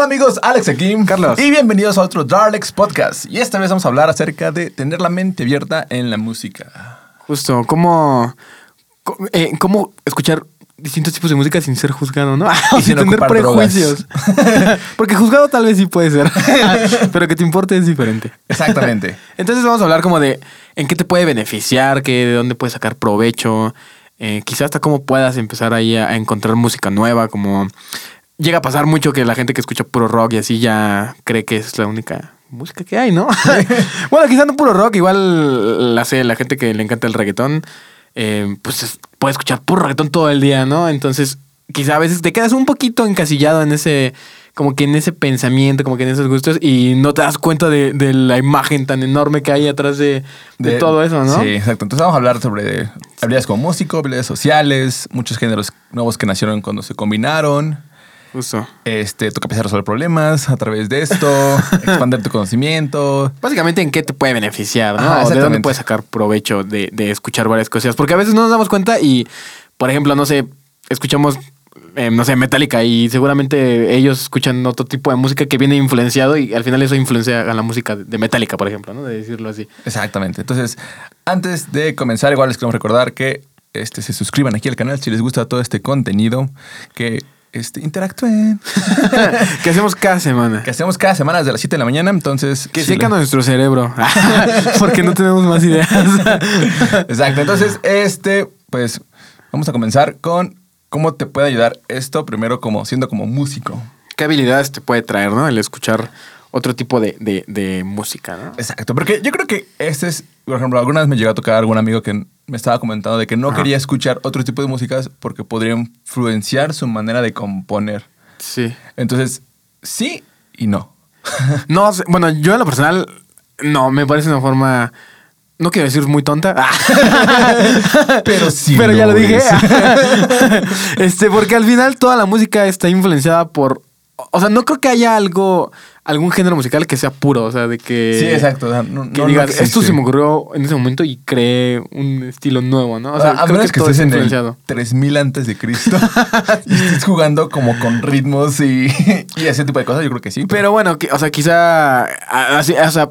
tal amigos? Alex aquí. Carlos. Y bienvenidos a otro Darlex Podcast. Y esta vez vamos a hablar acerca de tener la mente abierta en la música. Justo, cómo, eh, cómo escuchar distintos tipos de música sin ser juzgado, ¿no? Y sin tener prejuicios. Porque juzgado tal vez sí puede ser, pero que te importe es diferente. Exactamente. Entonces vamos a hablar como de en qué te puede beneficiar, qué, de dónde puedes sacar provecho, eh, quizás hasta cómo puedas empezar ahí a, a encontrar música nueva, como llega a pasar mucho que la gente que escucha puro rock y así ya cree que es la única música que hay, ¿no? bueno, quizás no puro rock, igual la sé, la gente que le encanta el reggaetón, eh, pues es- puede escuchar puro reggaetón todo el día, ¿no? Entonces, quizá a veces te quedas un poquito encasillado en ese, como que en ese pensamiento, como que en esos gustos y no te das cuenta de, de la imagen tan enorme que hay atrás de, de todo eso, ¿no? Sí, exacto. Entonces vamos a hablar sobre habilidades como músico, habilidades sociales, muchos géneros nuevos que nacieron cuando se combinaron. Justo. Este, tu capacidad de resolver problemas a través de esto, expandir tu conocimiento. Básicamente en qué te puede beneficiar, O de dónde puedes sacar provecho de, de escuchar varias cosas. Porque a veces no nos damos cuenta y, por ejemplo, no sé, escuchamos, eh, no sé, Metallica y seguramente ellos escuchan otro tipo de música que viene influenciado y al final eso influencia a la música de Metallica, por ejemplo, ¿no? De decirlo así. Exactamente. Entonces, antes de comenzar, igual les queremos recordar que este, se suscriban aquí al canal si les gusta todo este contenido, que este, interactúen. que hacemos cada semana. que hacemos cada semana desde las 7 de la mañana. Entonces, Que si seca le- nuestro cerebro. Porque no tenemos más ideas. Exacto. Entonces, este, pues, vamos a comenzar con cómo te puede ayudar esto, primero como siendo como músico. ¿Qué habilidades te puede traer, no? El escuchar otro tipo de, de- de música, ¿no? Exacto, porque yo creo que este es, por ejemplo, alguna vez me llegó a tocar algún amigo que me estaba comentando de que no Ajá. quería escuchar otro tipo de músicas porque podría influenciar su manera de componer. Sí. Entonces, sí y no. No, bueno, yo en lo personal, no, me parece una forma. No quiero decir muy tonta. Pero sí. Pero ya lo dije. es. este, porque al final toda la música está influenciada por. O sea, no creo que haya algo, algún género musical que sea puro. O sea, de que. Sí, exacto. o sea, no- Que no- digas, esto se me ocurrió en ese momento y creé un estilo nuevo, ¿no? O sea, a creo menos que, estés es en el 3000 antes de Cristo y estés jugando como con ritmos y, y ese tipo de cosas, yo creo que sí. Pero bueno, que- o sea, quizá. así- o sea,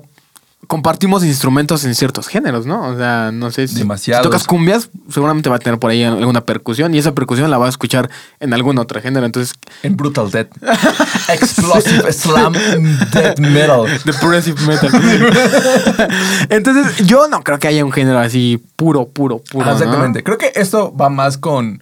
compartimos instrumentos en ciertos géneros, ¿no? O sea, no sé si, tocas cumbias, seguramente va a tener por ahí alguna percusión y esa percusión la vas a escuchar en algún otro género. Entonces, En Brutal Death. Explosive Slam Death Metal. Depressive metal. Entonces, yo no creo que haya un género así puro, puro, puro. Ah, ¿no? exactamente. Creo que esto va más con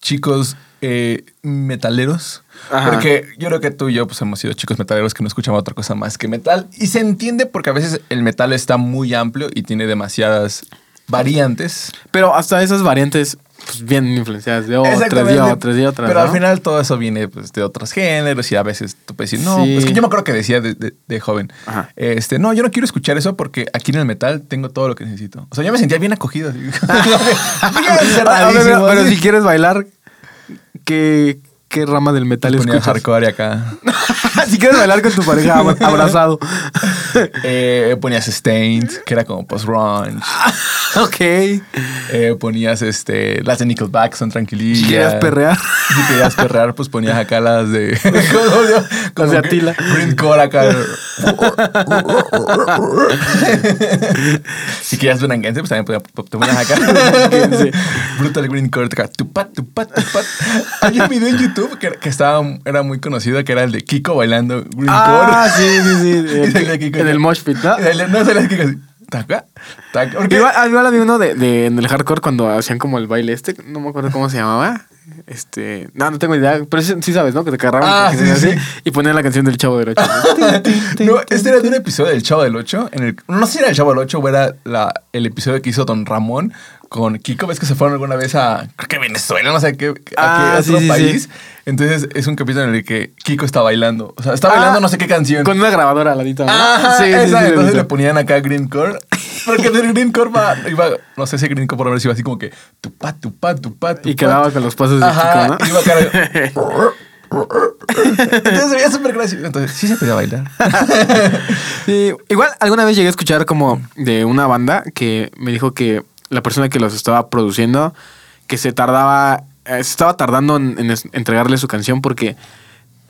chicos eh, metaleros. Ajá. Porque yo creo que tú y yo pues, hemos sido chicos metaleros que no escuchamos otra cosa más que metal. Y se entiende porque a veces el metal está muy amplio y tiene demasiadas variantes. Pero hasta esas variantes pues, vienen influenciadas de otras y Exactamente. otras y otras. Pero ¿no? al final todo eso viene pues, de otros géneros y a veces tú puedes decir, no, Sí. es que yo me acuerdo que decía de, de- de joven, Ajá. este, no, yo no quiero escuchar eso porque aquí en el metal tengo todo lo que necesito. O sea, yo me sentía bien acogido. bien pero, si quieres bailar, ¿qué, qué rama del metal escuchas? hardcore acá. si quieres bailar con tu pareja ab- abrazado. Eh, ponías Stained, que era como post-grunge. ok. Eh, ponías este, las de Nickelback, son tranquilillas. Si quieres perrear. Si querías perrear, pues ponías acá las de. como de Attila. Greencore acá. si querías duranguense, pues también te ponías acá. Brutal Greencore, acá. Tupat, tupat, tupat. Hay un video en YouTube que, que estaba, era muy conocido, que era el de Kiko bailando Greencore. Ah, sí, sí, sí. Kiko en el mosh pit, ¿no? No, salía Kiko así. Taca, taca. Porque Igual, ah, igual había uno de, de- en el hardcore cuando hacían como el baile este, no me acuerdo cómo se llamaba. Este, no, no tengo idea, pero sí, sí sabes, ¿no? Que te agarraban Ah, sí, sí. y ponían la canción del Chavo del Ocho. No, este era de un episodio del Chavo del 8. En el, no sé si era el Chavo del 8 o era la, el episodio que hizo Don Ramón con Kiko. ¿Ves que se fueron alguna vez a, creo que Venezuela, no sé qué, a qué Ah, otro sí, sí, país? sí. Entonces es un capítulo en el que Kiko está bailando. O sea, está Ah, bailando no sé qué canción. Con una grabadora al ladito. ¿no? Ah, sí, esa, entonces le ponían acá Greencore. Porque el Greencore va, iba, no sé si Greencore por ver si iba así como que tupa, tupa, tupa, tupa. Y quedaba con los pasos de Ajá, Kiko, ¿no? iba acá. Entonces se veía súper gracioso. Entonces sí se podía bailar. Sí, igual alguna vez llegué a escuchar como de una banda que me dijo que la persona que los estaba produciendo, que se tardaba, eh, se estaba tardando en, entregarle su canción porque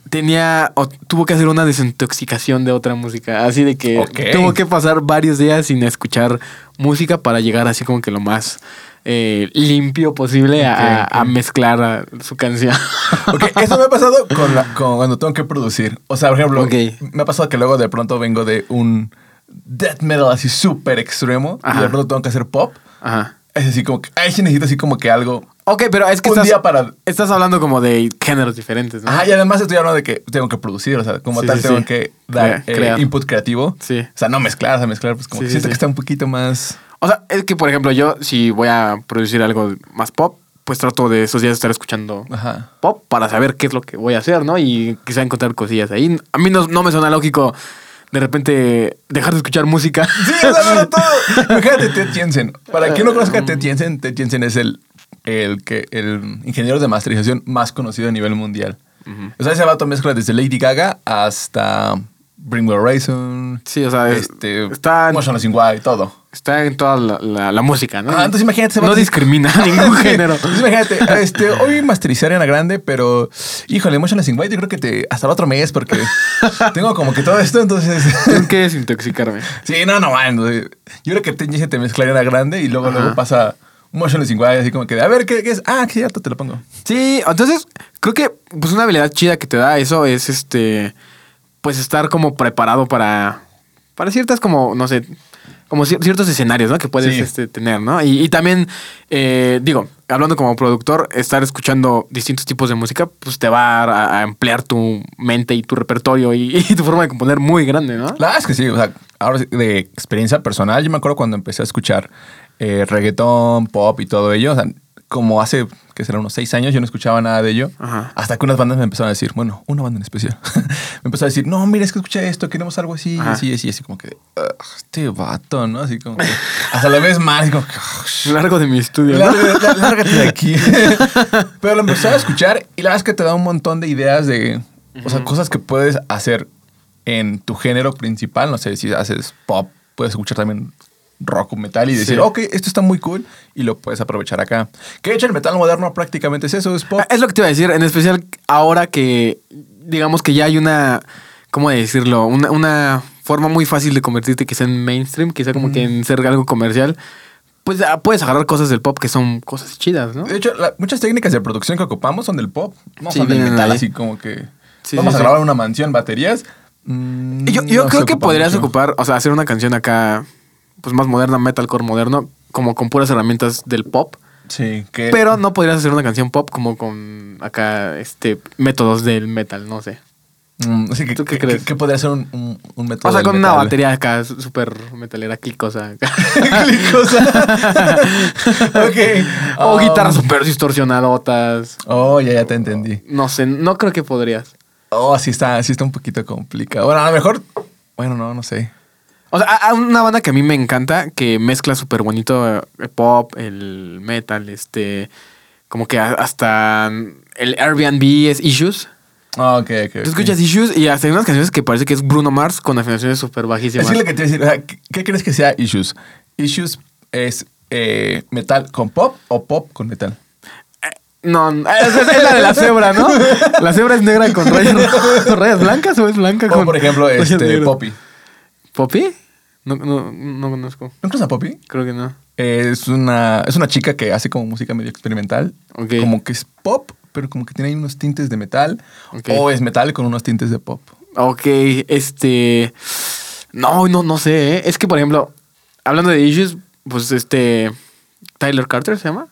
tenía o tuvo que hacer una desintoxicación de otra música. Así de que tuvo que pasar varios días sin escuchar música para llegar así como que lo más eh, limpio posible a, mezclar a su canción. Ok, eso me ha pasado con, la- con cuando tengo que producir. O sea, por ejemplo, me ha pasado que luego de pronto vengo de un death metal así súper extremo y Ajá. de pronto tengo que hacer pop. Ajá. Es así como que, ahí sí necesito así como que algo. Ok, pero es que Un estás, día para- estás hablando como de géneros diferentes, ¿no? Ajá, y además estoy hablando de que tengo que producir, o sea, como Sí, tal sí, tengo sí. que dar Crea- eh, input creativo. Sí. O sea, no mezclar, o sea, mezclar, pues como que siento que está un poquito más. O sea, es que, por ejemplo, yo si voy a producir algo más pop, pues trato de esos días estar escuchando Ajá. pop para saber qué es lo que voy a hacer, ¿no? Y quizá encontrar cosillas ahí. A mí no, no me suena lógico de repente dejar de escuchar música. Sí, o sea, no, todo. Imagínate Ted Jensen. Para quien no conozca a Ted Jensen, Ted Jensen es el, el, que, el ingeniero de masterización más conocido a nivel mundial. O sea, ese vato mezcla desde Lady Gaga hasta Bring Me Horizon. Sí, o sea, es- este, está- Motionless in White, todo. Está en toda la, la- la música, ¿no? Ah, entonces imagínate. no discrimina a ningún género. Entonces imagínate, este, hoy masterizar Ariana Grande, pero híjole, Motionless in White, yo creo que te, hasta el otro mes, porque tengo como que todo esto, entonces. Tengo que desintoxicarme. Sí, no, no, man. Yo creo que te, Jensen te mezcla Ariana Grande y luego, Ajá. luego pasa Motionless in White, así como que, de, a ver, ¿qué, qué es? Ah, que cierto, te lo pongo. Sí, entonces creo que pues una habilidad chida que te da eso es este pues estar como preparado para para ciertas como no sé como cier- ciertos escenarios, ¿no? Que puedes Sí. este, tener, ¿no? Y, y también, eh, digo, hablando como productor, estar escuchando distintos tipos de música, pues te va a, a emplear tu mente y tu repertorio y, y tu forma de componer muy grande, ¿no? La es que sí, o sea, ahora de experiencia personal, yo me acuerdo cuando empecé a escuchar eh, reggaetón, pop y todo ello, o sea, como hace, que será unos seis años, yo no escuchaba nada de ello, Ajá. hasta que unas bandas me empezaron a decir, bueno, una banda en especial, me empezó a decir, no, mira, es que escucha esto, queremos algo así, Ajá. así, así, así, como que, "Ugh, este vato, ¿no? Así como que, hasta la vez más, como que, "Ugh, Largo de mi estudio, ¿no? Lárgate, lá- lárgate de aquí. Pero lo empecé a escuchar y la verdad es que te da un montón de ideas de, o sea, cosas que puedes hacer en tu género principal. No sé, si haces pop, puedes escuchar también rock o metal y decir, Sí. ok, esto está muy cool y lo puedes aprovechar acá. Que de hecho el metal moderno prácticamente es eso, es pop. Es lo que te iba a decir, en especial ahora que digamos que ya hay una, ¿cómo decirlo? Una, una forma muy fácil de convertirte quizá en mainstream, quizá como que en ser algo comercial. Pues ah, puedes agarrar cosas del pop que son cosas chidas, ¿no? De hecho, la- muchas técnicas de producción que ocupamos son del pop, no Sí, son del metal, ahí. así como que Sí, vamos a grabar una mansión, baterías. Mm, Yo, yo no creo que podrías mucho. ocupar, o sea, hacer una canción acá, pues más moderna, metalcore moderno, como con puras herramientas del pop. Sí, que... Pero no podrías hacer una canción pop como con acá, este, métodos del metal, no sé. Mm, así que, ¿Tú qué que- crees? que podría ser un, un, un método O sea, del con una batería acá súper metalera, clicosa. Clicosa. ok. o Um, guitarras súper distorsionadotas. Oh, ya, ya te entendí. No sé, no creo que podrías. Oh, sí está, sí está un poquito complicado. Bueno, a lo mejor. Bueno, no, no sé. O sea, hay una banda que a mí me encanta, que mezcla súper bonito eh, el pop, el metal, este... Como que hasta el Airbnb es Issues. Ah, ok, ok. Tú escuchas Issues y hasta hay unas canciones que parece que es Bruno Mars con afinaciones súper bajísimas. Es que lo que te iba a decir, ¿qué, qué crees que sea Issues? Issues es eh, metal con pop o pop con metal. No, no, es, es- la de la cebra, ¿no? La cebra es negra con rayas, rayas blancas o es blanca O con. por ejemplo, este? Poppy. ¿Poppy? No, no, no conozco. ¿No conoces a Poppy? Creo que no. Es una, es una chica que hace como música medio experimental. Ok. Como que es pop, pero como que tiene ahí unos tintes de metal. Ok. O es metal con unos tintes de pop. Ok, este. No, no, no sé. ¿eh? Es que, por ejemplo, hablando de issues, pues este. Tyler Carter se llama.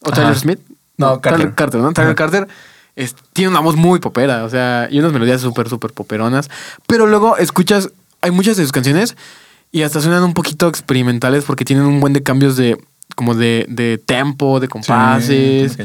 ¿O Ajá. Tyler Smith? No, Carter. Tyler Carter, ¿no? Tyler Ajá. Carter es- tiene una voz muy popera, o sea, y unas melodías súper, súper poperonas. Pero luego escuchas, hay muchas de sus canciones y hasta suenan un poquito experimentales porque tienen un buen de cambios de. como de, de tempo, de compases. Sí,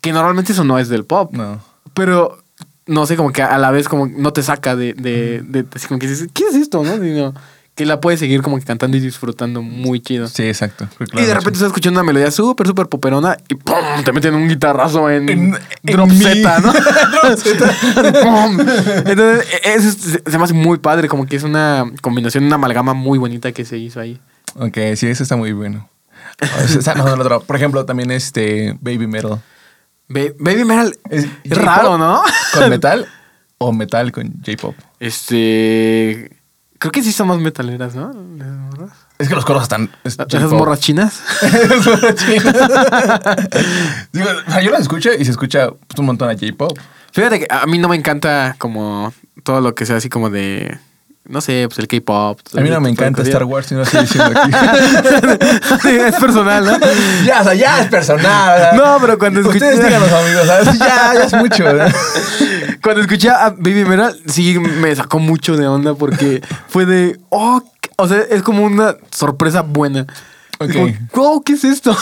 que normalmente eso no es del pop. No. Pero no sé, como que a la vez como no te saca de, de, de- así como que dices, ¿qué es esto? ¿No? Sino que la puedes seguir como que cantando y disfrutando muy chido. Sí, exacto. y de repente estás escuchando una melodía súper, súper poperona y ¡pum! te meten un guitarrazo en, En- en drop. Z, ¿no? ¡Pum! Entonces, e- eso es- se me hace muy padre, como que es una combinación, una amalgama muy bonita que se hizo ahí. Ok, sí, eso está muy bueno. Por ejemplo, también este Baby Metal. Ba- Baby Metal Es raro, ¿no? ¿Con metal? o metal con J-pop? Este. Creo que sí son más metaleras, ¿no? Es que los coros están. es ¿Esas J-pop. morras chinas? Esas morras chinas. Digo, o sea, yo las escucho y se escucha pues, un montón a J-pop. Fíjate que a mí no me encanta como todo lo que sea así como de. No sé, pues el K-pop. A mí no me encanta Star Wars, si no estoy diciendo aquí. es personal, ¿no? ya, o sea, ya es personal. sea, No, pero cuando Ustedes escuché- díganos, amigos, ¿sabes? Ya, ya es mucho. ¿verdad? Cuando escuché a Baby Metal, sí me sacó mucho de onda porque fue de. Oh, o sea, es como una sorpresa buena. Ok. Como, wow, ¿qué es esto?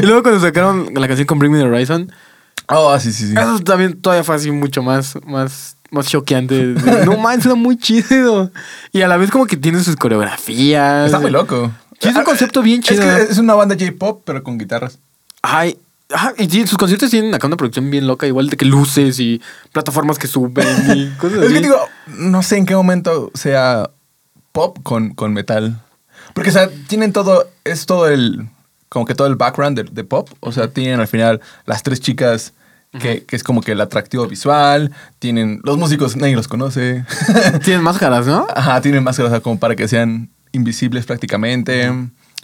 y luego cuando sacaron la canción con Bring Me the Horizon, Oh, sí, sí, sí. eso también todavía fue así mucho más, más, más choqueante. No man, suena muy chido. Y a la vez como que tiene sus coreografías. Está muy loco. Sí, es un concepto bien chido. Es que es una banda J-pop, pero con guitarras. Ay, ajá, y sí, sus conciertos tienen acá una producción bien loca, igual de que luces y plataformas que suben y cosas Es así. que digo, no sé en qué momento sea pop con, con metal. Porque, o sea, tienen todo, es todo el, como que todo el background de, de pop. O sea, tienen al final las tres chicas que, que es como que el atractivo visual. Tienen, los músicos nadie los conoce. Tienen máscaras, ¿no? Ajá, tienen máscaras como para que sean invisibles prácticamente.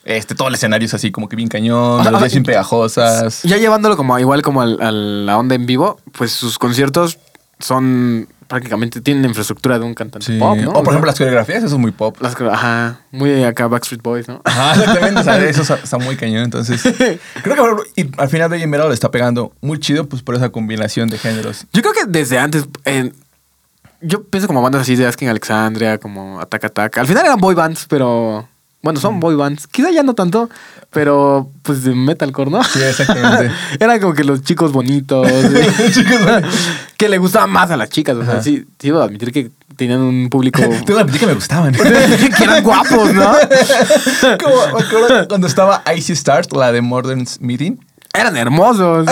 Este, todo el escenario es así como que bien cañón, bien pegajosas. Ya llevándolo como igual como al- a la onda en vivo, pues sus conciertos son prácticamente tienen la infraestructura de un cantante Sí. pop, ¿no? O por ejemplo las coreografías, eso es muy pop. las ajá, muy acá Backstreet Boys, ¿no? Ajá, exactamente. o sea, eso está, está muy cañón. Entonces, creo que ejemplo, y al final Baby Metal le está pegando muy chido, pues por esa combinación de géneros. Yo creo que desde antes eh, yo pienso como bandas así de Asking Alexandria, como Attack Attack. Al final eran boy bands, pero bueno, son boy bands. Quizá ya no tanto, pero pues de metalcore, ¿no? Sí, exactamente. Eran como que los chicos bonitos. Chicos, bonitos. que le gustaban más a las chicas. O sea, Ajá. sí, sí, debo admitir que tenían un público. Tengo que admitir que me gustaban. que eran guapos, ¿no? Como me acuerdo cuando estaba Icy Stars, la de Modern Meeting. Eran hermosos.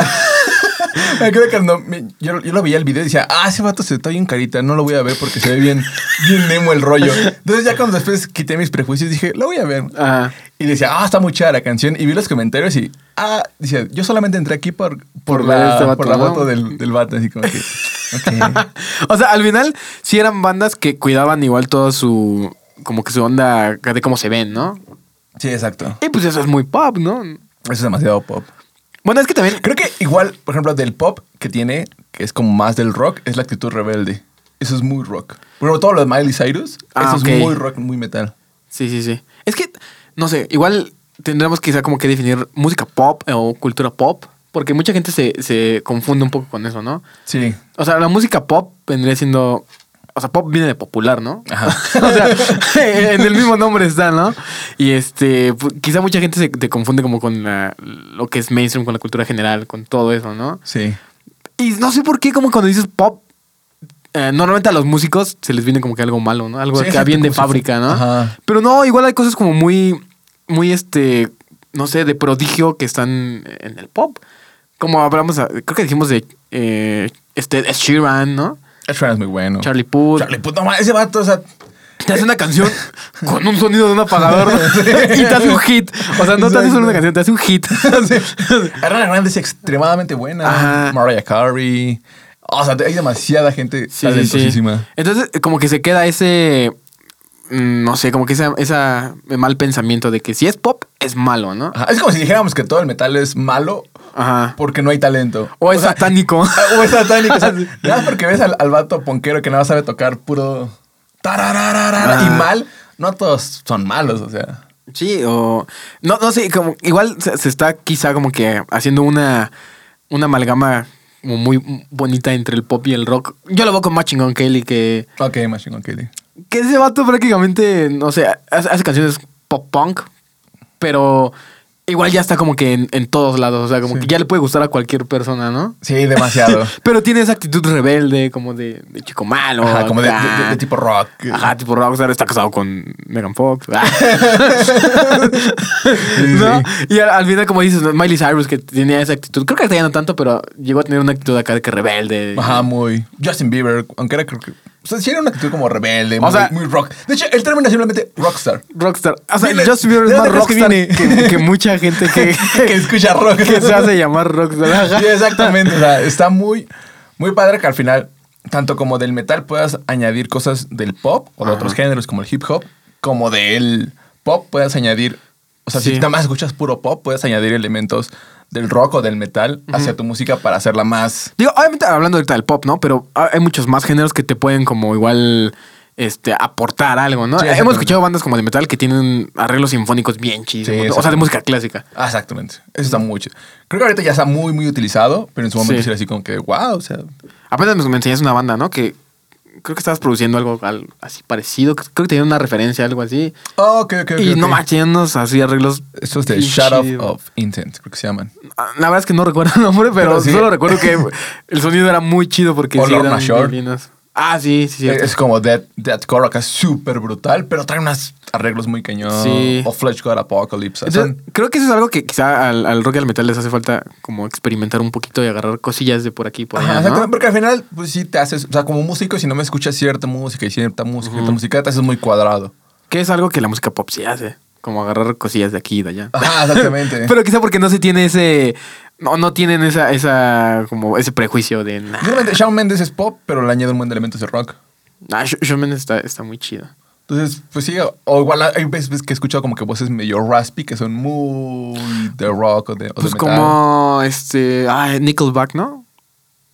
Me acuerdo que cuando me- yo, yo lo veía el video y decía, ah, ese vato se está bien carita, no lo voy a ver porque se ve bien, bien nemo el rollo. Entonces ya cuando después quité mis prejuicios dije, lo voy a ver. Ajá. Y decía, ah, está muy chida la canción. Y vi los comentarios y, ah, dice, yo solamente entré aquí por, por, Por ver la, este vato, por la ¿no? foto del, del vato. Así como que, ok. o sea, al final sí eran bandas que cuidaban igual todo su. Como que su onda de cómo se ven, ¿no? Sí, exacto. Y pues eso es muy pop, ¿no? Eso es demasiado pop. Bueno, es que también. Creo que igual, por ejemplo, del pop que tiene, que es como más del rock, es la actitud rebelde. Eso es muy rock. Ejemplo, todo lo de Miley Cyrus, Ah, eso es muy rock, muy metal. Sí, sí, sí. Es que, no sé, igual tendremos quizá como que definir música pop o cultura pop, porque mucha gente se, se confunde un poco con eso, ¿no? Sí. O sea, la música pop vendría siendo. O sea, pop viene de popular, ¿no? Ajá. o sea, en el mismo nombre está, ¿no? Y este, pu- quizá mucha gente se te confunde como con la- lo que es mainstream, con la cultura general, con todo eso, ¿no? Sí. Y no sé por qué, como cuando dices pop, eh, normalmente a los músicos se les viene como que algo malo, ¿no? Algo Sí, que viene de fábrica, ¿no? Ajá. Pero no, igual hay cosas como muy, muy este, no sé, de prodigio que están en el pop. Como hablamos, a- creo que dijimos de eh, este Sheeran, ¿no? Es muy bueno. Charlie Puth. Charlie Puth, no mames, ese vato, o sea, Te hace una canción con un sonido de un apagador y te hace un hit. O sea, no te hace solo una canción, te hace un hit. Ariana Grande es extremadamente buena. Ajá. Mariah Carey. O sea, hay demasiada gente Sí, sí, sí. talentosísima. Entonces, como que se queda ese. Mm, No sé, como que esa, esa mal pensamiento de que si es pop, es malo, ¿no? Ajá, Es como si dijéramos que todo el metal es malo Ajá. porque no hay talento. O es sea, satánico. O es satánico. O sea, nada porque ves al, al vato ponquero que nada más sabe tocar puro. Ah. Y mal, no todos son malos, o sea. Sí, o. No, no sé, como. Igual se, se está quizá como que haciendo una. Una amalgama como muy bonita entre el pop y el rock. Yo lo veo con Matching on Kelly, que. Ok, Machine Gun Kelly. Que ese vato prácticamente, no sé, hace, hace canciones pop punk, pero igual ya está como que en, en todos lados. O sea, como Sí. que ya le puede gustar a cualquier persona, ¿no? Sí, demasiado. Pero tiene esa actitud rebelde, como de, de chico malo. Ajá, como de, acá. de- de tipo rock. Ajá, tipo rockstar, está casado con Megan Fox. Ah. ¿No? Y al, al final, como dices. Miley Cyrus, que tenía esa actitud, creo que ahorita ya no tanto, pero llegó a tener una actitud acá de que rebelde. Ajá, muy. Justin Bieber, aunque era creo que. O sea, sí era una actitud como rebelde, O muy, sea- muy rock. De hecho, el término es simplemente rockstar. Rockstar. O sea, Dile, Justin Bieber ¿de es más que rockstar que, mucha gente que, que escucha rock. que se hace llamar rockstar. Sí, exactamente. O sea, está muy, muy padre que al final tanto como del metal puedas añadir cosas del pop o de Ajá. otros géneros como el hip hop, como del pop puedas añadir, o sea, Sí. si nada más escuchas puro pop, puedes añadir elementos del rock o del metal hacia tu música para hacerla más... Digo, obviamente hablando ahorita del pop, ¿no? Pero hay muchos más géneros que te pueden como igual este, aportar algo, ¿no? Sí, Hemos escuchado bandas como de metal que tienen arreglos sinfónicos bien chidos. Sí, o sea, de música clásica. Ah, exactamente. Eso está muy chido. Creo que ahorita ya está muy, muy utilizado, pero en su momento sí era así como que, wow, o sea... Apenas me enseñaste una banda, ¿no? Que creo que estabas produciendo algo al- así parecido. Creo que tenía una referencia, algo así. Oh, ok, y no ok. manches, unos así arreglos. Eso es de Shut Off of Intent, creo que se llaman. Ah, La verdad es que no recuerdo el nombre, pero, Pero sí. solo recuerdo que el sonido era muy chido porque O sí eran. Ah, sí, sí, cierto. Es como Dead, Dead Core acá súper brutal, pero trae unos arreglos muy cañón. Sí. O Flesh God Apocalypse. Entonces, creo que eso es algo que quizá al, al rock y al metal les hace falta como experimentar un poquito y agarrar cosillas de por aquí y por Ajá, allá, exactamente, ¿no? porque al final, pues sí te haces, o sea, como músico, si no me escuchas cierta música y cierta música, cierta música, te haces muy cuadrado. Que es algo que la música pop sí hace. Como agarrar cosillas de aquí y de allá. Ajá, exactamente. Pero quizá porque no se tiene ese... No, no tienen esa, esa, como ese prejuicio de... Nah, Shawn Mendes es pop, pero le añade un buen de elementos de rock. nah, Sh- Shawn Mendes está, está muy chido. Entonces, pues sí, o igual hay veces que he escuchado como que voces medio raspy, que son muy de rock o de, o de Pues metal. como este... Ah, Nickelback, ¿no?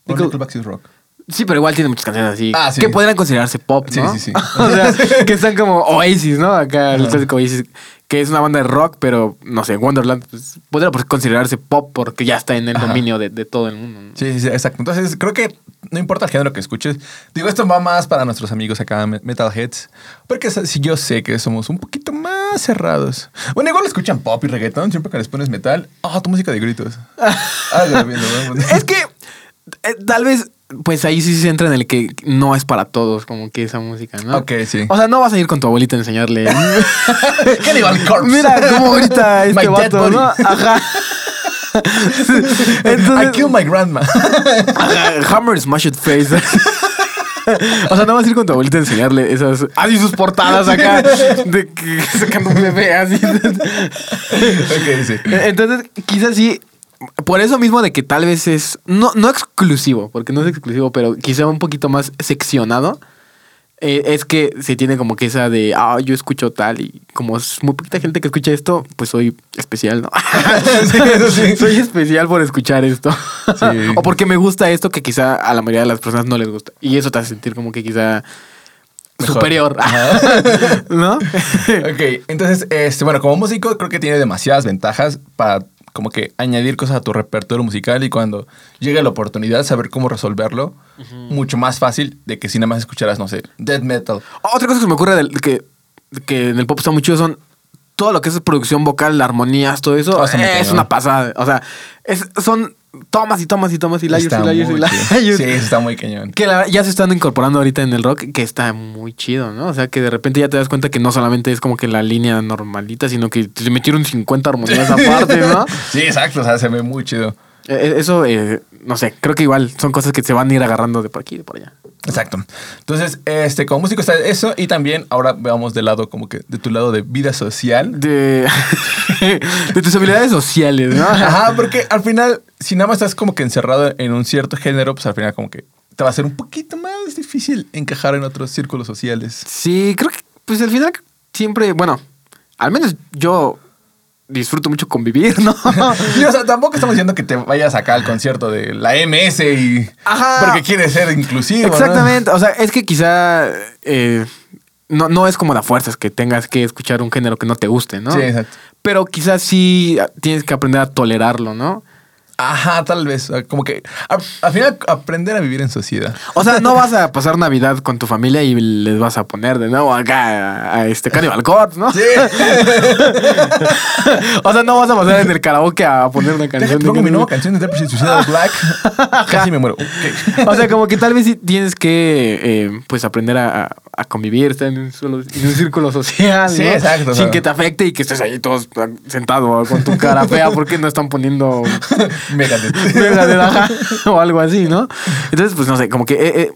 No, Nickel- Nickelback sí es rock. Sí, pero igual tiene muchas canciones así. Ah, sí. Que podrían considerarse pop, Sí, ¿no? sí, sí. o sea, que están como Oasis, ¿no? Acá el clásico Oasis, que es una banda de rock, pero no sé, Wonderland pues, podría considerarse pop porque ya está en el Ajá. dominio de, de todo el mundo. ¿no? Sí, sí, sí, exacto. Entonces, creo que no importa el género que escuches. Digo, esto va más para nuestros amigos acá, me- metalheads. Porque si yo sé que somos un poquito más cerrados. Bueno, igual escuchan pop y reggaetón. Siempre que les pones metal, ah, tu música de gritos. Ah, ¿no? Es que eh, tal vez, pues ahí sí se entra en el que no es para todos, como que esa música, ¿no? Ok, sí. O sea, no vas a ir con tu abuelita a enseñarle. Cannibal Corpse. Mira cómo grita este My vato. Ajá. I Entonces, kill my grandma. Ajá, Hammer Smashed Face. O sea, no vas a ir con tu abuelita a enseñarle esas. Así sus portadas acá. De que sacando un bebé así. ok, sí. Entonces, quizás sí. Por eso mismo de que tal vez es. No, no exclusivo, porque no es exclusivo, pero quizá un poquito más seccionado. eh, es que se tiene como que esa de. Ah, yo escucho tal. Y como es muy poquita gente que escucha esto, pues soy especial, ¿no? Sí, eso sí. Soy especial por escuchar esto. Sí. o porque me gusta esto que quizá a la mayoría de las personas no les gusta. Y eso te hace sentir como que quizá Mejor. superior. ¿No? Ok, entonces, este, bueno, como músico creo que tiene demasiadas ventajas para como que añadir cosas a tu repertorio musical y cuando llegue la oportunidad saber cómo resolverlo, mucho más fácil de que si nada más escucharas, no sé, death metal. Otra cosa que se me ocurre del, que, que en el pop está muy chido son todo lo que es producción vocal, armonías, todo eso. Ah, es cañón. una pasada. O sea, es- son tomas y tomas y tomas y layers Está y layers y layers. Sí, está muy cañón. Que la- ya se están incorporando ahorita en el rock, que está muy chido, ¿no? O sea, que de repente ya te das cuenta que no solamente es como que la línea normalita, sino que se metieron 50 armonías aparte, ¿no? Sí, exacto, o sea, se ve muy chido. Eh, Eso, eh, no sé, creo que igual son cosas que se van a ir agarrando de por aquí y de por allá. Exacto. Entonces, este, como músico está eso y también ahora veamos del lado como que de tu lado de vida social. De, de tus habilidades sociales, ¿no? Ajá, porque al final, si nada más estás como que encerrado en un cierto género, pues al final como que te va a ser un poquito más difícil encajar en otros círculos sociales. Sí, creo que pues al final siempre, bueno, al menos yo disfruto mucho convivir, ¿no? Y, o sea, tampoco estamos diciendo que te vayas acá al concierto de la MS y... Ajá. Porque quieres ser inclusivo, ¿no? Exactamente, o sea, es que quizá eh, no, no es como la fuerza, es que tengas que escuchar un género que no te guste, ¿no? Sí, exacto. Pero quizás sí tienes que aprender a tolerarlo, ¿no? Ajá, tal vez. sea, Como que a- al final aprender a vivir en sociedad. O sea, no vas a pasar Navidad con tu familia y les vas a poner de nuevo acá a, este Cannibal Corpse, ¿no? Sí. o sea, no vas a pasar en el karaoke a poner una canción. Déjate, de pongo mi nueva canción de Depression Black. Casi me muero. O sea, como que tal vez sí tienes que eh, pues aprender a, a- convivir, estar en un, solo- en un círculo social. Sí, ¿no? exacto, Sin que te afecte y que estés ahí todos sentado con tu cara fea porque no están poniendo Megadeth. Megadeth, ajá, o algo así, ¿no? Entonces, pues no sé, como que eh, eh,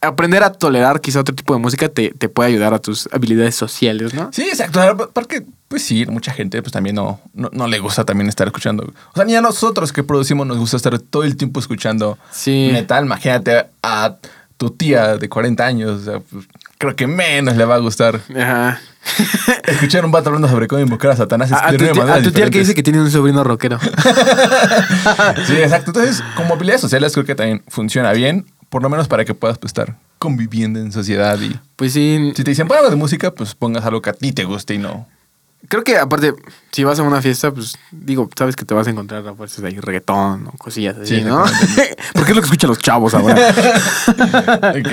aprender a tolerar quizá otro tipo de música te, te puede ayudar a tus habilidades sociales, ¿no? Sí, exacto. Porque, pues sí, mucha gente pues también no, no, no le gusta también estar escuchando. O sea, ni a nosotros que producimos nos gusta estar todo el tiempo escuchando Sí. metal. Imagínate a tu tía de 40 años, o sea, pues, creo que menos le va a gustar Ajá. escuchar un vato hablando sobre cómo invocar a Satanás. A, a tu tía, a tu tía el que dice que tiene un sobrino rockero. Sí, exacto. Entonces, como habilidades sociales creo que también funciona bien, por lo menos para que puedas pues, estar conviviendo en sociedad y Pues sí, si te dicen algo de música, pues pongas algo que a ti te guste y no. Creo que aparte, si vas a una fiesta, pues digo, sabes que te vas a encontrar a fuerzas ahí reggaetón o cosillas así, Sí, ¿no? Porque es lo que escuchan los chavos ahora. Ok.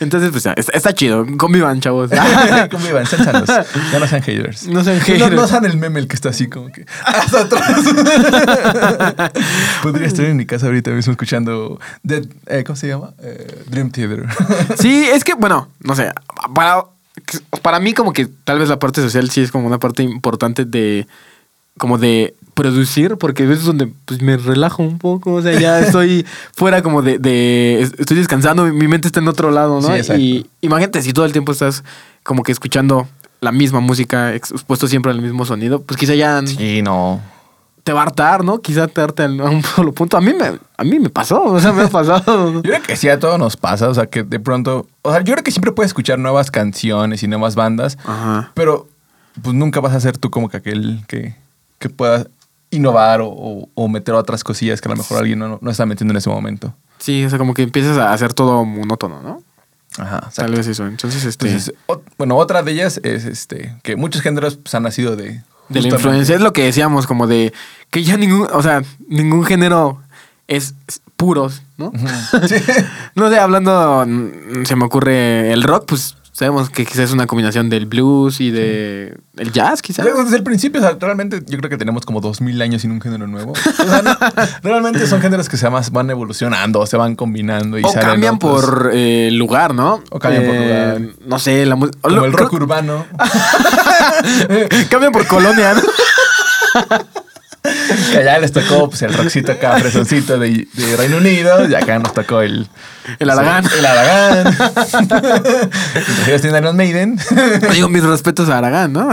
Entonces, pues está, está chido. Convivan, chavos. Convivan, sean sanos. Ya no sean haters. No sean No, haters. no sean el meme el que está así como que hasta atrás. Podría estar en mi casa ahorita mismo escuchando Dead- eh, ¿cómo se llama? Eh, Dream Theater. Sí, es que, bueno, no sé, para, para mí como que tal vez la parte social sí es como una parte importante de, como de producir, porque veces donde pues me relajo un poco, o sea, ya estoy fuera como de, de- estoy descansando, mi mente está en otro lado, ¿no? Sí, y imagínate si todo el tiempo estás como que escuchando la misma música, expuesto siempre al mismo sonido, pues quizá ya Sí, no. Te va a hartar, ¿no? Quizá te harte a un solo punto. A mí me, a mí me pasó, o sea, me ha pasado. Yo creo que sí a todos nos pasa, o sea, que de pronto, o sea, yo creo que siempre puedes escuchar nuevas canciones y nuevas bandas, Ajá. pero pues nunca vas a ser tú como que aquel que, que pueda innovar o, o- o meter otras cosillas que a lo mejor alguien no, no está metiendo en ese momento. Sí, o sea, como que empiezas a hacer todo monótono, ¿no? Ajá, exacto. Tal vez eso. Entonces, este. Entonces, bueno, otra de ellas es este que muchos géneros pues, han nacido de de la influencia. Es lo que decíamos, como de que ya ningún, o sea, ningún género es, es puros, ¿no? Sí. no sé, hablando, mm, se me ocurre el rock, pues sabemos que quizás es una combinación del blues y de el jazz, quizás. Desde el principio, o sea, realmente yo creo que tenemos como 2000 años sin un género nuevo. O sea, no, realmente son géneros que se van, evolucionando, se van combinando y O salen cambian otros. por eh, lugar, ¿no? O cambian por Eh, lugar. No sé, la música. como el rock urbano. cambian por colonia, ¿no? Que allá les tocó pues, el rockcito acá, fresoncito de, de Reino Unido, y acá nos tocó el... El Aragán. El Aragán. Ellos tienen Iron Maiden. Digo, mis respetos a Aragán, ¿no?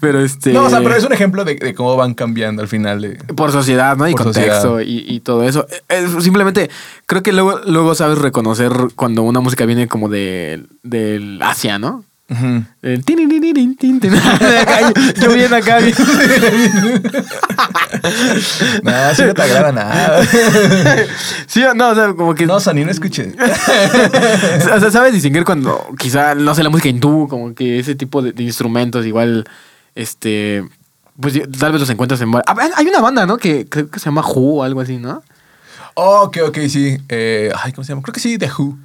pero este. No, o sea, pero es un ejemplo de, de cómo van cambiando al final de... Por sociedad, ¿no? Y Por contexto y, y todo eso. Eh, es simplemente, creo que luego, luego sabes reconocer cuando una música viene como de, del Asia, ¿no? Ujú. El tin, tin, tin, tin, tin, tin. Acá, yo bien acá. bien. Nah, si no te agrada nada. Sí, no, o sea, como que. No, Sani, no escuché. o sea, sabes distinguir cuando quizá, no sé, la música hindú, como que ese tipo de, de instrumentos, igual, este. Pues tal vez los encuentras en. Ah, Hay una banda, ¿no? Que creo que se llama Who o algo así, ¿no? Oh, ok, ok, sí. Eh, ay, ¿cómo se llama? Creo que sí, The Who.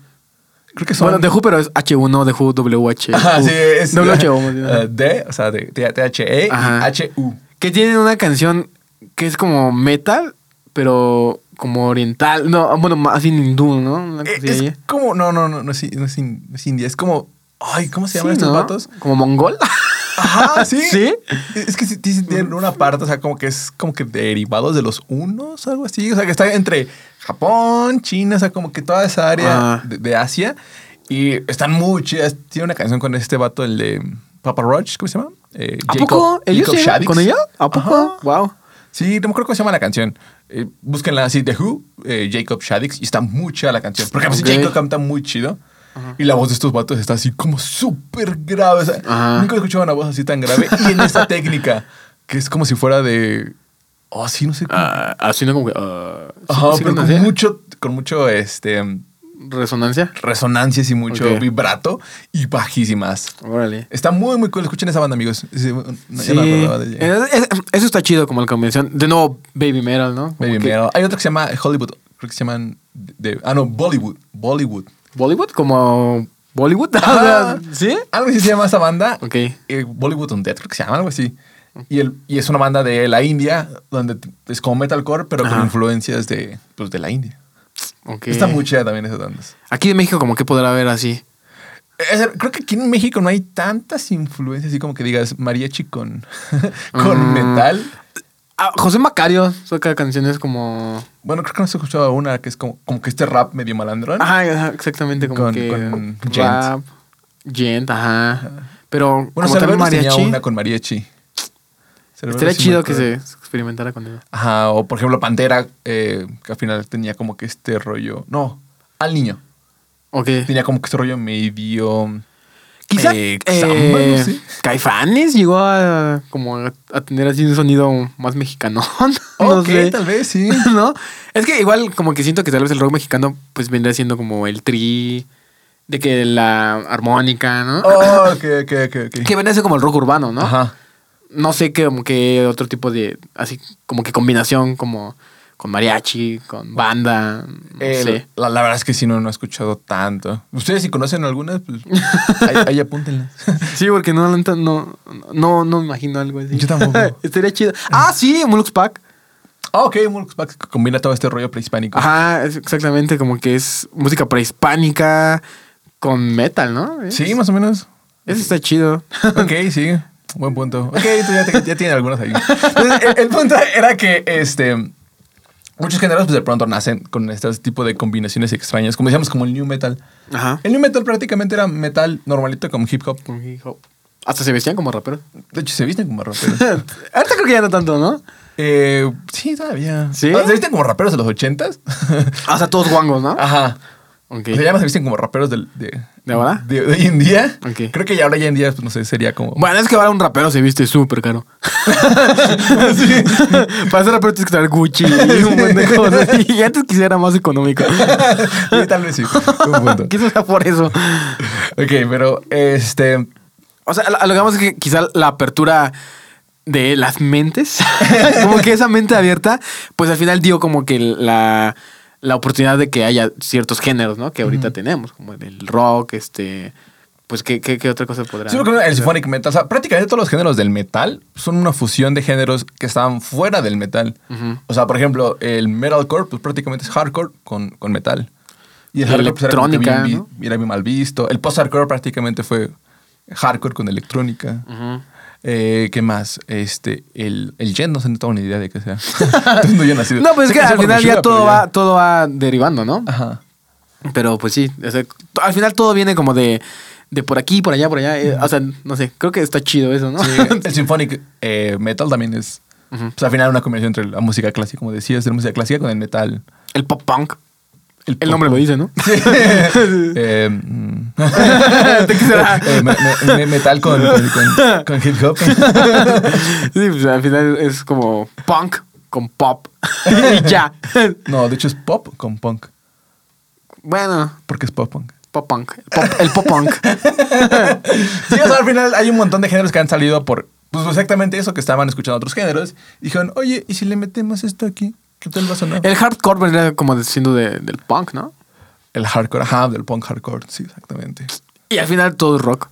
Creo que son... Bueno, The Who, pero es H1, The Who, WH. Ajá, sí, es... WHO. eh, D, o sea, de T-H-E y Ajá. H-U. Que tienen una canción que es como metal, pero como oriental. No, bueno, más hindú, ¿no? Es como... No, no, no, no es, india. Es como... Ay, ¿cómo se llaman estos ¿no? vatos? Como mongol. Ajá, sí. ¿Sí? Es que tienen una parte, o sea, como que es como que derivados de los unos, algo así. O sea, que está entre Japón, China, o sea, como que toda esa área Ajá. de, de Asia. Y están muy chidas. Tiene una canción con este vato, el de Papa Roach, ¿cómo se llama? Eh, ¿A Jacob- poco? ¿Ellos Jacob con ella? ¿A poco? Ajá. Wow. Sí, no me acuerdo cómo se llama la canción. Eh, búsquenla así, The Who, eh, Jacob Shaddix, y está muy chida la canción. Porque pues, Ok. Jacob canta muy chido. Y la voz de estos vatos está así como súper grave. O sea, Ajá. nunca he escuchado una voz así tan grave. Y en esta técnica, que es como si fuera de. Oh, sí, no sé cómo. Ah, así no como que. ah, ¿sí- Ajá, sí pero con mucho, con mucho este, ¿Resonancia? resonancias y mucho Ok. vibrato y bajísimas. Órale. Está muy, muy cool. Escuchen esa banda, amigos. Sí, no, yo Sí. no me acordaba de ella. Es- Eso está chido como la convención. De nuevo, Baby Metal, ¿no? Como Baby que- Metal. Hay otro que se llama Hollywood. Creo que se llaman. de- ah, no, Bollywood. Bollywood. ¿Bollywood? ¿Como Bollywood? Ajá. ¿Sí? Algo así se llama esa banda. Ok. Eh, Bollywood Undead, creo que se llama algo así. Y, el, y es una banda de la India, donde es como metalcore, pero con influencias de, pues, de la India. Está muy chida también esas bandas. Aquí en México, como que podrá haber así. Es- creo que aquí en México no hay tantas influencias, así como que digas mariachi con, con Mm. metal. Ah, José Macario saca canciones como. Bueno, creo que no se ha escuchado una que es como, como que este rap medio malandrón. Ajá, exactamente, como Con- que. con rap, gent, ajá. Pero. Bueno, como tal mariachi. una con mariachi. Estaría chido que se experimentara con eso. Ajá, o por ejemplo Pantera, eh, que al final tenía como que este rollo. No, al niño. Ok. Tenía como que este rollo medio. Quizá Eh, eh, samba, no sé. Caifanes llegó a como a tener así un sonido más mexicano. no ok, sé. tal vez sí. ¿No? Es que igual como que siento que tal vez el rock mexicano pues vendría siendo como el tri, de que la armónica, ¿no? Oh, ok, ok, ok. ok. Que vendría siendo como el rock urbano, ¿no? Ajá. No sé qué, como que otro tipo de, así como que combinación como con mariachi, con banda, no sé. la, la verdad es que sí, no, no he escuchado tanto. Ustedes, si conocen algunas, pues ahí, ahí apúntenlas. Sí, porque no, no, no, no, no me imagino algo así. Yo tampoco. Estaría chido. Ah, sí, Mulux Pack. Ah, ok, Mulux Pack combina todo este rollo prehispánico. Ajá, es exactamente como que es música prehispánica con metal, ¿no? Es- Sí, más o menos. Eso está chido. Ok, sí. Buen punto. Ok, tú ya, te- ya tienes algunos ahí. Entonces, el, el punto era que este. Muchos géneros, pues de pronto nacen con este tipo de combinaciones extrañas, como decíamos, como el new metal. Ajá. El new metal prácticamente era metal normalito como hip hop. Con hip hop. Hasta se vestían como raperos. De hecho, se visten como raperos. Ahorita creo que ya no tanto, ¿no? Eh, sí, todavía. ¿Sí? ¿Se visten como raperos de los ochentas? Sea, todos guangos, ¿no? Ajá. Ok. O sea, ya no se visten como raperos del- de, ¿De ahora? De, de hoy en día. Creo que ya ahora ya en día, pues no sé, sería como. Bueno, es que ahora un rapero se viste súper caro. Para ser rapero tienes que traer Gucci y un montón de cosas. Y antes quisiera más económico. Sí, tal vez sí. Quizás sea por eso. Ok, pero este. O sea, lo que vamos es que quizá la apertura de las mentes, como que esa mente abierta, pues al final dio como que la, la oportunidad de que haya ciertos géneros, ¿no? Que ahorita tenemos, como el rock, este... Pues, ¿qué, qué, qué otra cosa podrá...? Sí, lo que el symphonic metal. O sea, prácticamente todos los géneros del metal son una fusión de géneros que estaban fuera del metal. O sea, por ejemplo, el metalcore, pues prácticamente es hardcore con, con metal. Y el La hardcore pues, era bien, ¿no? vi- era bien mal visto. El post-hardcore prácticamente fue hardcore con electrónica. Ujú. Eh, ¿Qué más? Este, el, el Jen, no sé, no tengo ni idea de qué sea. No, yo nací- No, pues es que al final ya todo va, todo va derivando, ¿no? Ajá. Pero pues sí, o sea, al final todo viene como de, de por aquí, por allá, por allá. eh, o sea, no sé, creo que está chido eso, ¿no? Sí, el symphonic eh, metal también es, Ujú. pues al final una combinación entre la música clásica, como decías, de la música clásica con el metal. El pop punk. El nombre lo dice, ¿no? Sí. Eh. ¿De qué será? Eh, me- me- me- metal con, con, hip hop. Sí, pues al final es como punk con pop. y ya. No, de hecho es pop con punk. Bueno, Porque es pop punk. pop punk. El pop, el pop punk. Sí, o sea, al final hay un montón de géneros que han salido por pues exactamente eso que estaban escuchando otros géneros. Dijeron, oye, ¿y si le metemos esto aquí? ¿Qué tal va a sonar? El hardcore vendría como siendo de- del punk, ¿no? El hardcore, ajá, del punk hardcore, sí, exactamente. Y al final todo es rock.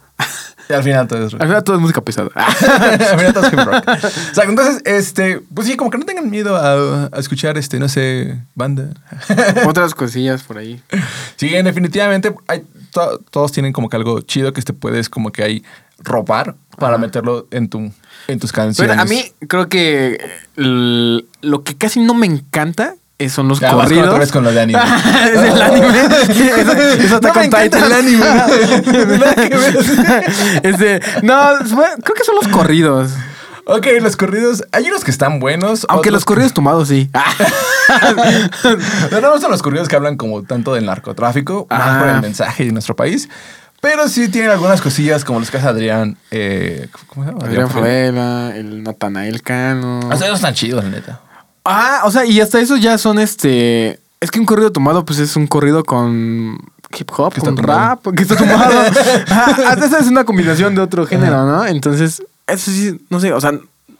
Y al final todo es rock. Al final todo es música pesada. al final todo es hip rock. O sea, entonces, este, pues sí, como que no tengan miedo a, a escuchar, este, no sé, banda. Otras cosillas por ahí. Sí, definitivamente hay, to- todos tienen como que algo chido que te puedes como que ahí robar para Ajá. meterlo en tu en tus canciones. Pero a mí creo que lo que casi no me encanta es- son los Ya vas con corridos. vez con lo de anime. es el anime. Eso, eso está No me con encanta el anime. Este, no, creo que son los corridos. Ok, los corridos, hay unos que están buenos. Aunque los corridos tumbados sí. No, no son los corridos que hablan como tanto del narcotráfico, más por el mensaje de nuestro país. Pero sí tienen algunas cosillas como los que hace Adrián. Eh, ¿Cómo se llama? Adrián Favela. El Natanael Cano. O sea, esos están chidos, la neta. Ah, o sea, y hasta eso ya son este. Es que un corrido tumbado, pues es un corrido con hip hop, Que con rap, que está tumbado. Ah, hasta esa es una combinación de otro género, ¿no? Entonces, eso sí, no sé, o sea,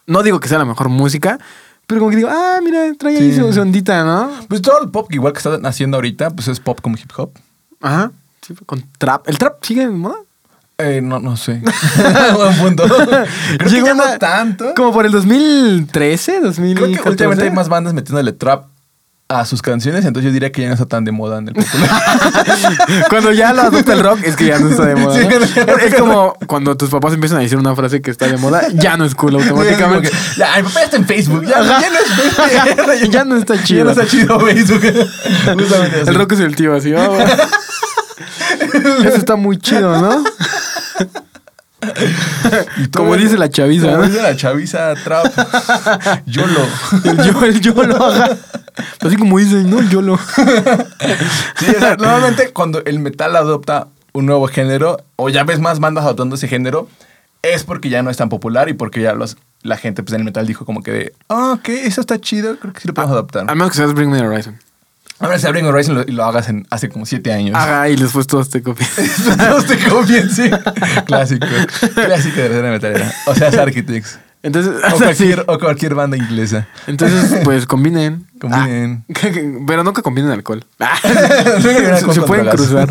no digo que sea la mejor música, pero como que digo, ah, mira, trae ahí Sí. su, su ondita, ¿no? Pues todo el pop igual que están haciendo ahorita, pues es pop como hip hop. Ajá. Sí, con trap. ¿El trap sigue en moda? Eh, no, no sé. Buen punto. Creo que Llegó ya no tanto. Como por el 2013, 2014. Creo que últimamente hay más bandas metiéndole trap a sus canciones, entonces yo diría que ya no está tan de moda en el popular. Cuando ya lo adopta el rock, es que ya no está de moda. Sí, ya es como cuando tus papás empiezan a decir una frase que está de moda, ya no es cool automáticamente. Como que, ya, mi papá ya está en Facebook. Ya, ya no es Ya no está chido. Ya no está chido Facebook. El rock es el tío así. oh, bueno. Eso está muy chido, ¿no? Como el- dice la chaviza, Como ¿no? dice la chaviza trap. YOLO. El yo, el yo lo haga. Pero Así como dicen, ¿no? YOLO. Sí, o sea, normalmente cuando el metal adopta un nuevo género, o ya ves más bandas adoptando ese género, es porque ya no es tan popular y porque ya los, la gente pues, en el metal dijo como que de, ah, ok, eso está chido, creo que sí lo podemos adoptar. A menos que seas Bring Me the Horizon. A ver si Bring Horizon lo, y lo hagas en, hace como siete años. Ajá, y después todos te copian. Todos te copien, sí. Clásico. Clásico de la escena metalera. O sea, es Architects. Entonces, O cualquier, o cualquier banda inglesa. entonces, pues combinen. Combinen. Ah, pero nunca combinen alcohol. Ah, se, se pueden cruzar.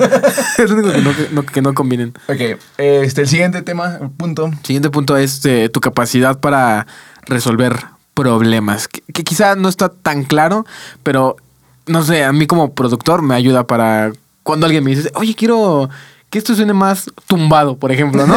es lo único que no, que no- que no combinen. Ok, este, el siguiente tema, punto. Siguiente punto es eh, tu capacidad para resolver problemas. Que, que quizá no está tan claro, pero no sé, a mí como productor me ayuda para cuando alguien me dice, oye, quiero que esto suene más tumbado, por ejemplo, ¿no?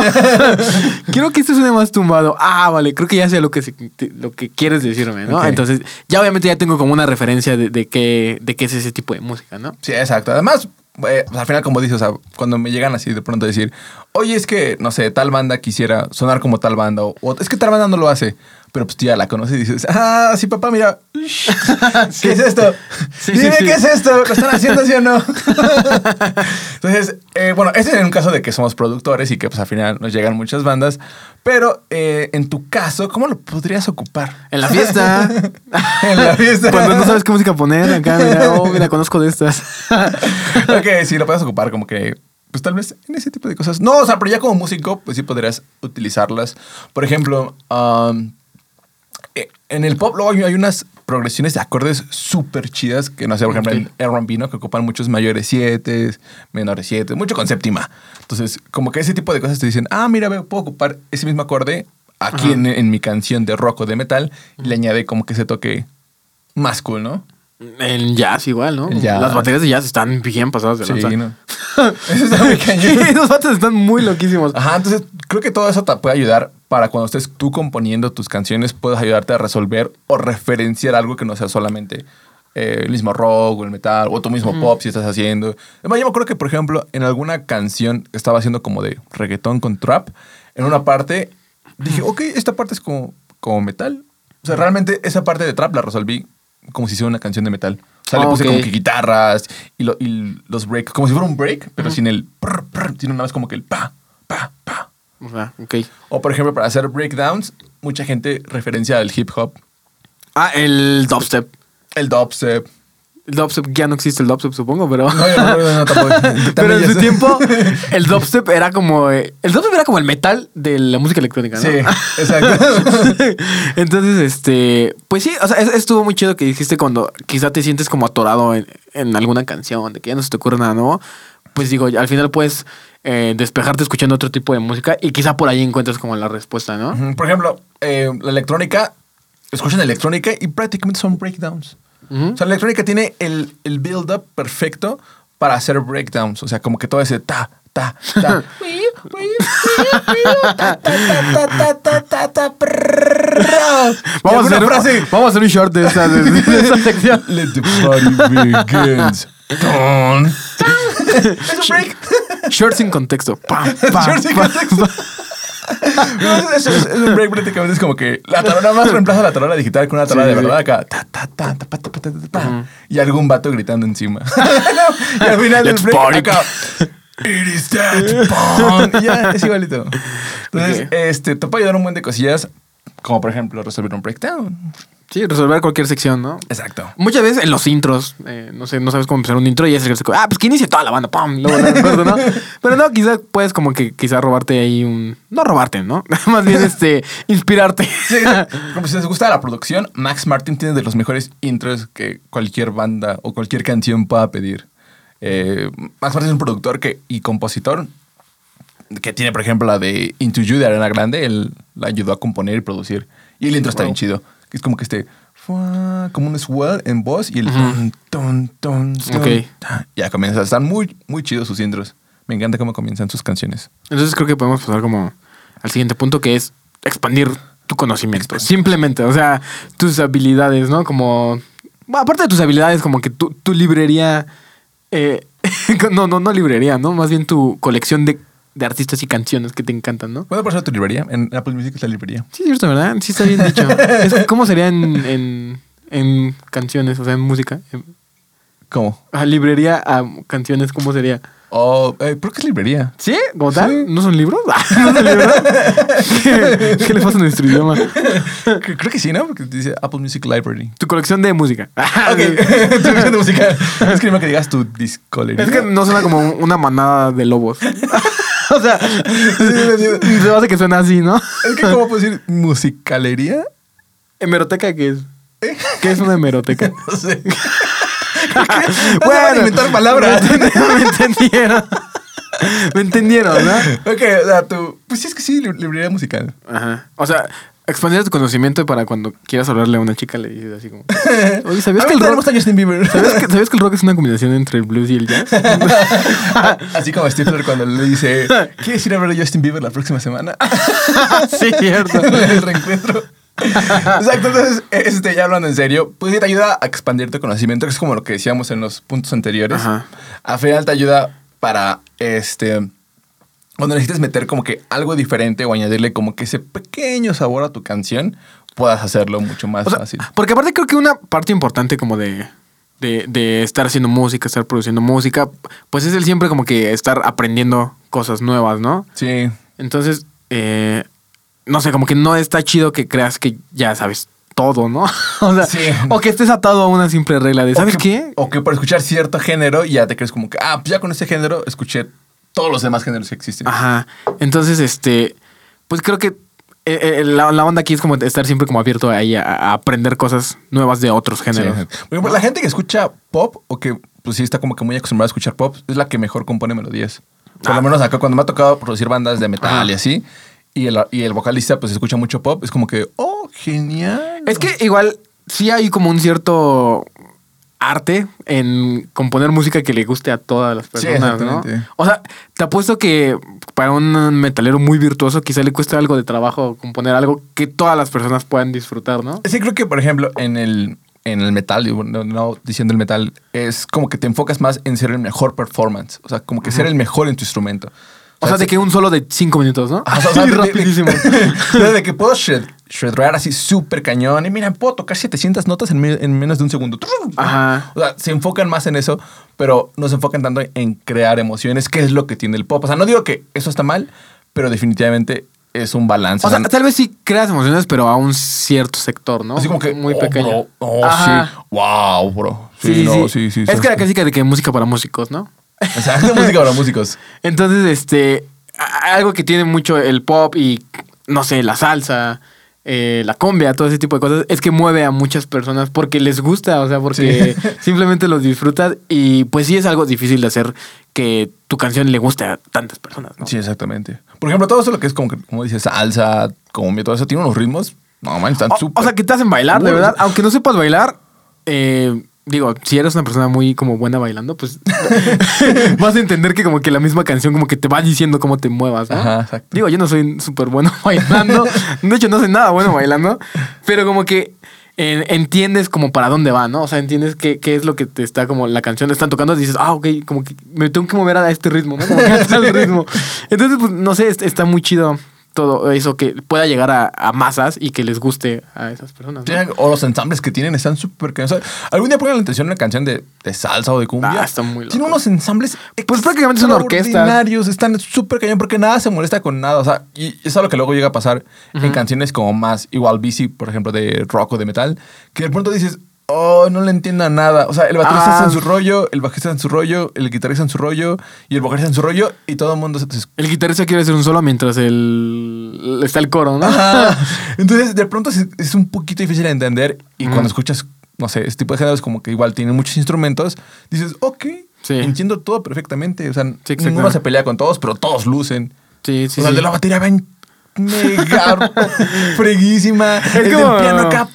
quiero que esto suene más tumbado. Ah, vale, creo que ya sé lo que, se- te- lo que quieres decirme, ¿no? Entonces, ya obviamente ya tengo como una referencia de, de qué, de qué es ese tipo de música, ¿no? Sí, exacto. Además, eh, pues, al final, como dices, o sea, cuando me llegan así de pronto a decir, oye, es que, no sé, tal banda quisiera sonar como tal banda, o, o es que tal banda no lo hace, pero pues tú ya la conoces y dices, ah, sí, papá, mira, ¿qué es esto? Sí, Dime, sí, sí. ¿qué es esto? ¿Lo están haciendo así o no? Entonces, eh, bueno, este es en un caso de que somos productores y que pues al final nos llegan muchas bandas, pero eh, en tu caso, ¿cómo lo podrías ocupar? En la fiesta. En la fiesta. Cuando no sabes qué música poner, acá, mira, oh, mira, conozco de estas. ok, sí, lo puedes ocupar como que, pues tal vez en ese tipo de cosas. No, o sea, pero ya como músico, pues sí podrías utilizarlas. Por ejemplo, um, en el pop luego hay, unas progresiones de acordes súper chidas que no sé, por ejemplo, en R&B, ¿no? Que ocupan muchos mayores 7, menores 7, mucho con séptima. Entonces, como que ese tipo de cosas te dicen, ah, mira, puedo ocupar ese mismo acorde aquí en, en mi canción de rock o de metal y le añade como que ese toque más cool, ¿no? En jazz igual, ¿no? Jazz. Las baterías de jazz están bien pasadas de Sí, lanza. ¿no? Eso está muy cañón. Sí, Los bates están muy loquísimos. Ajá, entonces creo que todo eso te puede ayudar para cuando estés tú componiendo tus canciones, puedas ayudarte a resolver o referenciar algo que no sea solamente eh, el mismo rock o el metal o tu mismo pop si estás haciendo. Además, yo me acuerdo que, por ejemplo, en alguna canción que estaba haciendo como de reggaetón con trap, en una parte dije, ok, esta parte es como, como metal. O sea, realmente esa parte de trap la resolví como si fuera una canción de metal. O sea, le Ah, puse como que guitarras y, lo- y los breaks, como si fuera un break, pero sin el prr, prr, sino nada más como que el pa, pa, pa. Ok. O por ejemplo, para hacer breakdowns, mucha gente referencia al hip hop, Ah, el dubstep. el dubstep. El dubstep, ya no existe el dubstep, supongo, pero. No, no, no, no, tampoco. Pero en su tiempo, el dubstep era como. eh, El dubstep era como el metal de la música electrónica, ¿no? Sí, exacto. Entonces, este. Pues sí, o sea, es- estuvo muy chido que dijiste cuando quizá te sientes como atorado en, en alguna canción, de que ya no se te ocurre nada nuevo. Pues digo, al final puedes eh, despejarte escuchando otro tipo de música y quizá por ahí encuentres como la respuesta, ¿no? Por ejemplo, eh, la electrónica, escuchan electrónica y prácticamente son breakdowns. Ujú. O sea, la electrónica tiene el, el build-up perfecto para hacer breakdowns. O sea, como que todo ese ta, ta, ta. Vamos a, hacer, frase. vamos a hacer un short de esa, de, de esa sección. Let the party begins. Ton. Es un break. Short sin contexto. Pam, pam, Short sin contexto. No, es, es- es un break prácticamente. Es como que la tarola más reemplaza la tarola digital con una tarola Sí, de verdad acá. Ta, ta, ta. Y algún vato gritando encima. y al final del break party. acá. It is that ya, es igualito. Entonces, Ok. este, te puede ayudar un buen de cosillas. Como por ejemplo resolver un breakdown. Sí, resolver cualquier sección, ¿no? Exacto. Muchas veces en los intros, eh, no sé, no sabes cómo empezar un intro y es el que ah, pues que inicie toda la banda, pam, luego recuerdo, ¿no? Pero no, quizá puedes como que quizá robarte ahí un, no robarte, ¿no? Más bien este, inspirarte. Sí, como si les gusta la producción, Max Martin tiene de los mejores intros que cualquier banda o cualquier canción pueda pedir. Eh, Max Martin es un productor que, y compositor que tiene, por ejemplo, la de Into You de Arena Grande. Él la ayudó a componer y producir. Y el intro está bien chido. Que es como que este... Como un swell en voz y el... Ujú. ton, ton, ton, ton, Ok. ta. Ya comienza. Están muy, muy chidos sus intros. Me encanta cómo comienzan sus canciones. Entonces creo que podemos pasar como al siguiente punto que es expandir tu conocimiento. Simplemente, o sea, tus habilidades, ¿no? Como, bueno, aparte de tus habilidades, como que tu, tu librería, eh, no, no, no librería, ¿no? Más bien tu colección de, de artistas y canciones que te encantan, ¿no? ¿Puedo pasar tu librería? En Apple Music es la librería. Sí, es cierto, ¿verdad? Sí está bien dicho. ¿Cómo sería en, en, en canciones, o sea, en música. ¿Cómo? A librería a canciones, ¿cómo sería? Oh, eh, ¿Por qué es librería? ¿Sí? ¿Como tal? Sí. ¿No son libros? ¿No son libros? ¿Qué, qué le pasa a nuestro idioma? Cre- Creo que sí, ¿no? Porque dice Apple Music Library. Tu colección de música. Ok, tu versión de música. Es que no que digas tu discolería. Es que no suena como una manada de lobos. o sea, se hace que suena así, ¿no? Es que, ¿cómo puedo decir musicalería? ¿Hemeroteca qué es? ¿Qué es una hemeroteca? No sé. bueno, bueno, inventar palabras. Me entendieron. Me entendieron, ¿no? ok, o sea, tú. Pues sí, es que sí, lib- librería musical. Ajá. O sea, expandir tu conocimiento para cuando quieras hablarle a una chica le dices así como... Oye, ¿sabías que el rock... Justin Bieber. ¿Sabías que, sabías que el rock es una combinación entre el blues y el jazz? Así como Stifler cuando le dice, ¿quieres ir a ver a Justin Bieber la próxima semana? sí, cierto. el reencuentro. Exacto, entonces, este, ya hablando en serio, pues te ayuda a expandir tu conocimiento, que es como lo que decíamos en los puntos anteriores. Ajá. Al final te ayuda para, este, cuando necesites meter como que algo diferente o añadirle como que ese pequeño sabor a tu canción, puedas hacerlo mucho más O sea, fácil. porque aparte creo que una parte importante como de, de, de estar haciendo música, estar produciendo música, pues es el siempre como que estar aprendiendo cosas nuevas, ¿no? Sí. Entonces, eh, no sé, como que no está chido que creas que ya sabes todo, ¿no? o sea, Sí. o que estés atado a una simple regla de, ¿sabes o que, qué? O que por escuchar cierto género ya te crees como que, ah, pues ya con ese género escuché todos los demás géneros que existen. Ajá. Entonces, este, pues creo que eh, eh, la, la onda aquí es como estar siempre como abierto ahí a, a aprender cosas nuevas de otros Sí. géneros. Por ejemplo, la gente que escucha pop o que pues sí está como que muy acostumbrada a escuchar pop es la que mejor compone melodías. Por Ah. lo menos acá cuando me ha tocado producir bandas de metal y así, y el, y el vocalista pues escucha mucho pop, es como que, oh, genial. Es que igual sí hay como un cierto arte en componer música que le guste a todas las Sí, personas, ¿no? O sea, te apuesto que para un metalero muy virtuoso quizá le cueste algo de trabajo componer algo que todas las personas puedan disfrutar, ¿no? Sí, creo que por ejemplo en el, en el metal, no diciendo el metal, es como que te enfocas más en ser el mejor performance, o sea, como que ser el mejor en tu instrumento. O sea, de que un solo de cinco minutos, ¿no? Ajá, o sea, de- rapidísimo. de, de que puedo shred, shredrear así súper cañón. Y mira, puedo tocar 700 notas en, me- en menos de un segundo. Ajá. O sea, se enfocan más en eso, pero no se enfocan tanto en crear emociones, que es lo que tiene el pop. O sea, no digo que eso está mal, pero definitivamente es un balance. O sea, tal vez sí creas emociones, pero a un cierto sector, ¿no? así como que Muy oh, pequeño. bro, oh, Ajá. sí. Wow, bro. Sí, sí, no, sí. sí, sí, Es sí. que la clásica de que música para músicos, ¿no? Exacto, música para músicos. Entonces, este, algo que tiene mucho el pop y, no sé, la salsa, eh, la cumbia, todo ese tipo de cosas, es que mueve a muchas personas porque les gusta, o sea, porque simplemente los disfrutas y pues sí es algo difícil de hacer que tu canción le guste a tantas personas, ¿no? Sí, exactamente. Por ejemplo, todo eso lo que es como, como dices, salsa, cumbia, todo eso, tiene unos ritmos. No, man, están O, súper. o sea, que te hacen bailar, de verdad. o sea- Aunque no sepas bailar, eh, digo, si eres una persona muy como buena bailando, pues vas a entender que como que la misma canción como que te va diciendo cómo te muevas, ¿no? Ajá, exacto. Digo, yo no soy súper bueno bailando. De hecho, no soy nada bueno bailando. Pero como que eh, entiendes como para dónde va, ¿no? O sea, entiendes qué, qué es lo que te está como la canción están tocando. Y dices, ah, ok, como que me tengo que mover a este ritmo, ¿no? Como que a tal ritmo. Entonces, pues, no sé, est- está muy chido todo eso que pueda llegar a, a masas y que les guste a esas personas. ¿no? Tienen- O los ensambles que tienen están súper. O sea, algún día pongan la atención una canción de, de salsa o de cumbia. Ah, está muy loco. Tiene unos ensambles. Pues prácticamente es una orquesta. extraordinarios, Están súper cañón porque nada se molesta con nada. O sea, y eso es lo que luego llega a pasar en canciones como más igual bici, por ejemplo, de rock o de metal, que de pronto dices. Oh, no le entiendo a nada. O sea, el baterista Ah. está en su rollo, el bajista en su rollo, el guitarrista en su rollo y el vocalista en su rollo y todo el mundo se, El guitarrista quiere hacer un solo mientras el está el coro, ¿no? Ajá. Entonces, de pronto es, un poquito difícil de entender. Y cuando escuchas, no sé, este tipo de géneros como que igual tienen muchos instrumentos, dices, ok, Sí. entiendo todo perfectamente. O sea, ninguno se pelea con todos, pero todos lucen. Sí, sí, o sea, el sí. de la batería ven mega freguísima. el como- piano acá.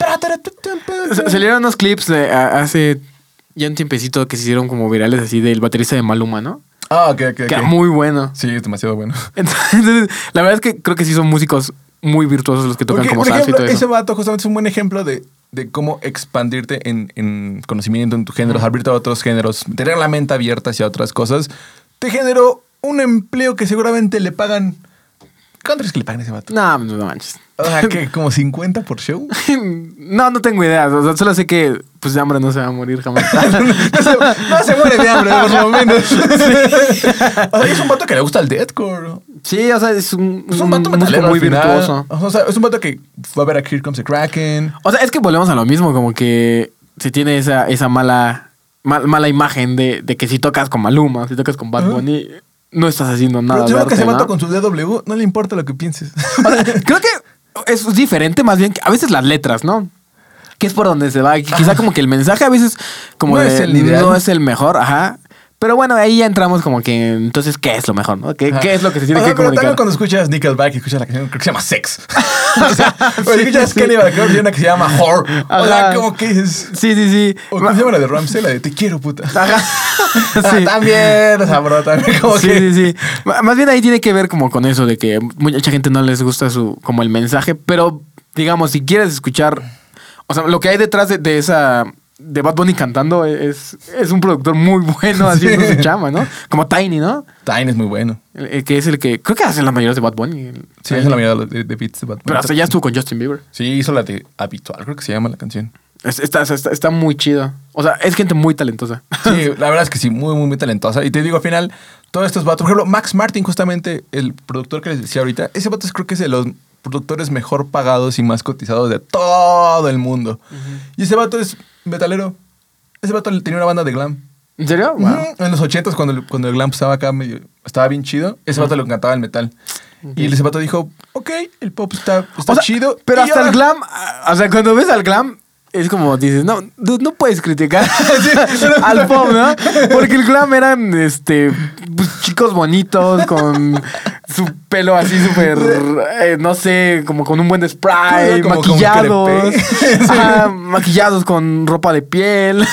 Salieron unos clips de, a- hace ya un tiempecito que se hicieron como virales así del baterista de Maluma, ¿no? Ah, ok, ok, Que ok. era muy bueno. Sí, es demasiado bueno. Entonces, la verdad es que creo que sí son músicos muy virtuosos los que tocan Porque, como por salsa y todo ese eso. vato justamente es un buen ejemplo de, de cómo expandirte en, en conocimiento, en tu género, abrirte a otros géneros, tener la mente abierta hacia otras cosas. Te generó un empleo que seguramente le pagan. ¿Cuánto es que le pagan a ese vato? No, no manches. O sea, que como 50 por show. no, no tengo idea. O sea, solo sé que pues de hambre no se va a morir jamás. no, se, no se muere de hambre, por lo menos. o sea, es un vato que le gusta el deathcore. Sí, o sea, es un, Es un vato metalero muy virtuoso. O sea, es un vato que fue a ver a Here Comes the Kraken. O sea, es que volvemos a lo mismo, como que se tiene esa, esa mala, mal- mala imagen de, de que si tocas con Maluma, si tocas con Bad. Bunny, no estás haciendo nada. Pero yo creo que vato ¿no? con su DW no le importa lo que pienses. O sea, creo que es diferente más bien que a veces las letras, ¿no? Que es por donde se va. Quizá como que el mensaje a veces como No de, es el ideal. no es el mejor, ajá. Pero bueno, ahí ya entramos como que entonces, ¿qué es lo mejor, no? ¿Qué, qué es lo que se tiene Ajá, que pero comunicar? también cuando escuchas Nickelback y escuchas la canción, creo que se llama Sex. o sea, cuando escuchas Cannibal Corpse hay una que se llama Whore. O sea, como que dices... Sí, sí, sí. O ¿cómo se llama la de Ramsey? La de Te quiero, puta. Ajá. Ah, Sí. también, o sea, bro, también como sí, que... sí, sí. M- Más bien ahí tiene que ver como con eso de que mucha gente no les gusta su como el mensaje, pero digamos, si quieres escuchar, o sea, lo que hay detrás de, de esa de Bad Bunny cantando es, es un productor muy bueno haciendo Sí. su chama, ¿no? Como Tiny, ¿no? Tiny es muy bueno. El- el que es el que creo que hace la mayoría de Bad Bunny. el- Sí, es la mayoría de, de, beats de Batman. Pero hasta ya estuvo con Justin Bieber. Sí, hizo la de Habitual, creo que se llama la canción. Es- Está, está, está muy chido. O sea, es gente muy talentosa. Sí, la verdad es que sí, muy, muy, muy talentosa. Y te digo, al final, todos estos vatos, por ejemplo, Max Martin, justamente el productor que les decía ahorita, ese vato es, creo que es de los productores mejor pagados y más cotizados de todo el mundo. Y ese vato es metalero. Ese vato tenía una banda de glam. ¿En serio? Wow. En los ochentas, cuando, el- cuando el glam estaba acá medio, estaba bien chido, ese vato le encantaba el metal. Y ese vato dijo, ok, el pop está, está O sea, chido. Pero hasta ahora- el glam, o sea, cuando ves al glam, es como dices, no, dude, no puedes criticar al pop, ¿no? Porque el glam eran, este, pues, chicos bonitos con su pelo así súper, eh, no sé, como con un buen spray, Como- maquillados, ajá, maquillados con ropa de piel,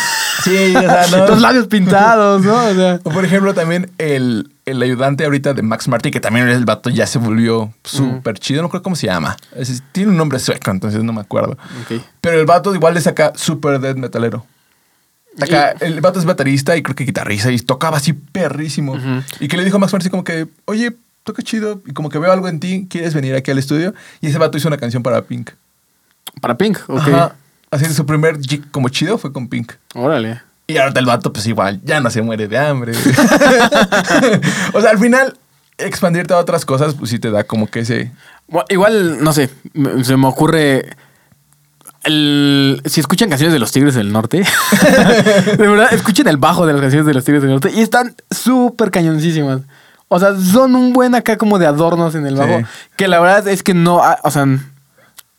Sí, o sea, no. los labios pintados, ¿no? O sea, O por ejemplo, también el, el ayudante ahorita de Max Martin, que también el vato ya se volvió súper chido, no creo cómo se llama. Es- tiene un nombre sueco, entonces no me acuerdo. Pero el vato igual le saca súper dead metalero. Acá, el vato es baterista y creo que guitarrista y tocaba así perrísimo. Y que le dijo a Max Martin como que, oye, toca chido y como que veo algo en ti, ¿quieres venir aquí al estudio? Y ese vato hizo una canción para Pink. Para Pink, ok. Ajá. Así su primer jig como chido fue con Pink. Órale. Y ahorita el vato, pues igual, ya no se muere de hambre. o sea, al final, expandirte a otras cosas, pues sí te da como que ese. Bueno, igual, no sé, se me ocurre. el- si escuchan canciones de los Tigres del Norte, de verdad, escuchen el bajo de las canciones de los Tigres del Norte y están súper cañoncísimas. O sea, son un buen acá como de adornos en el bajo. Sí. Que la verdad es que no, ah, o sea,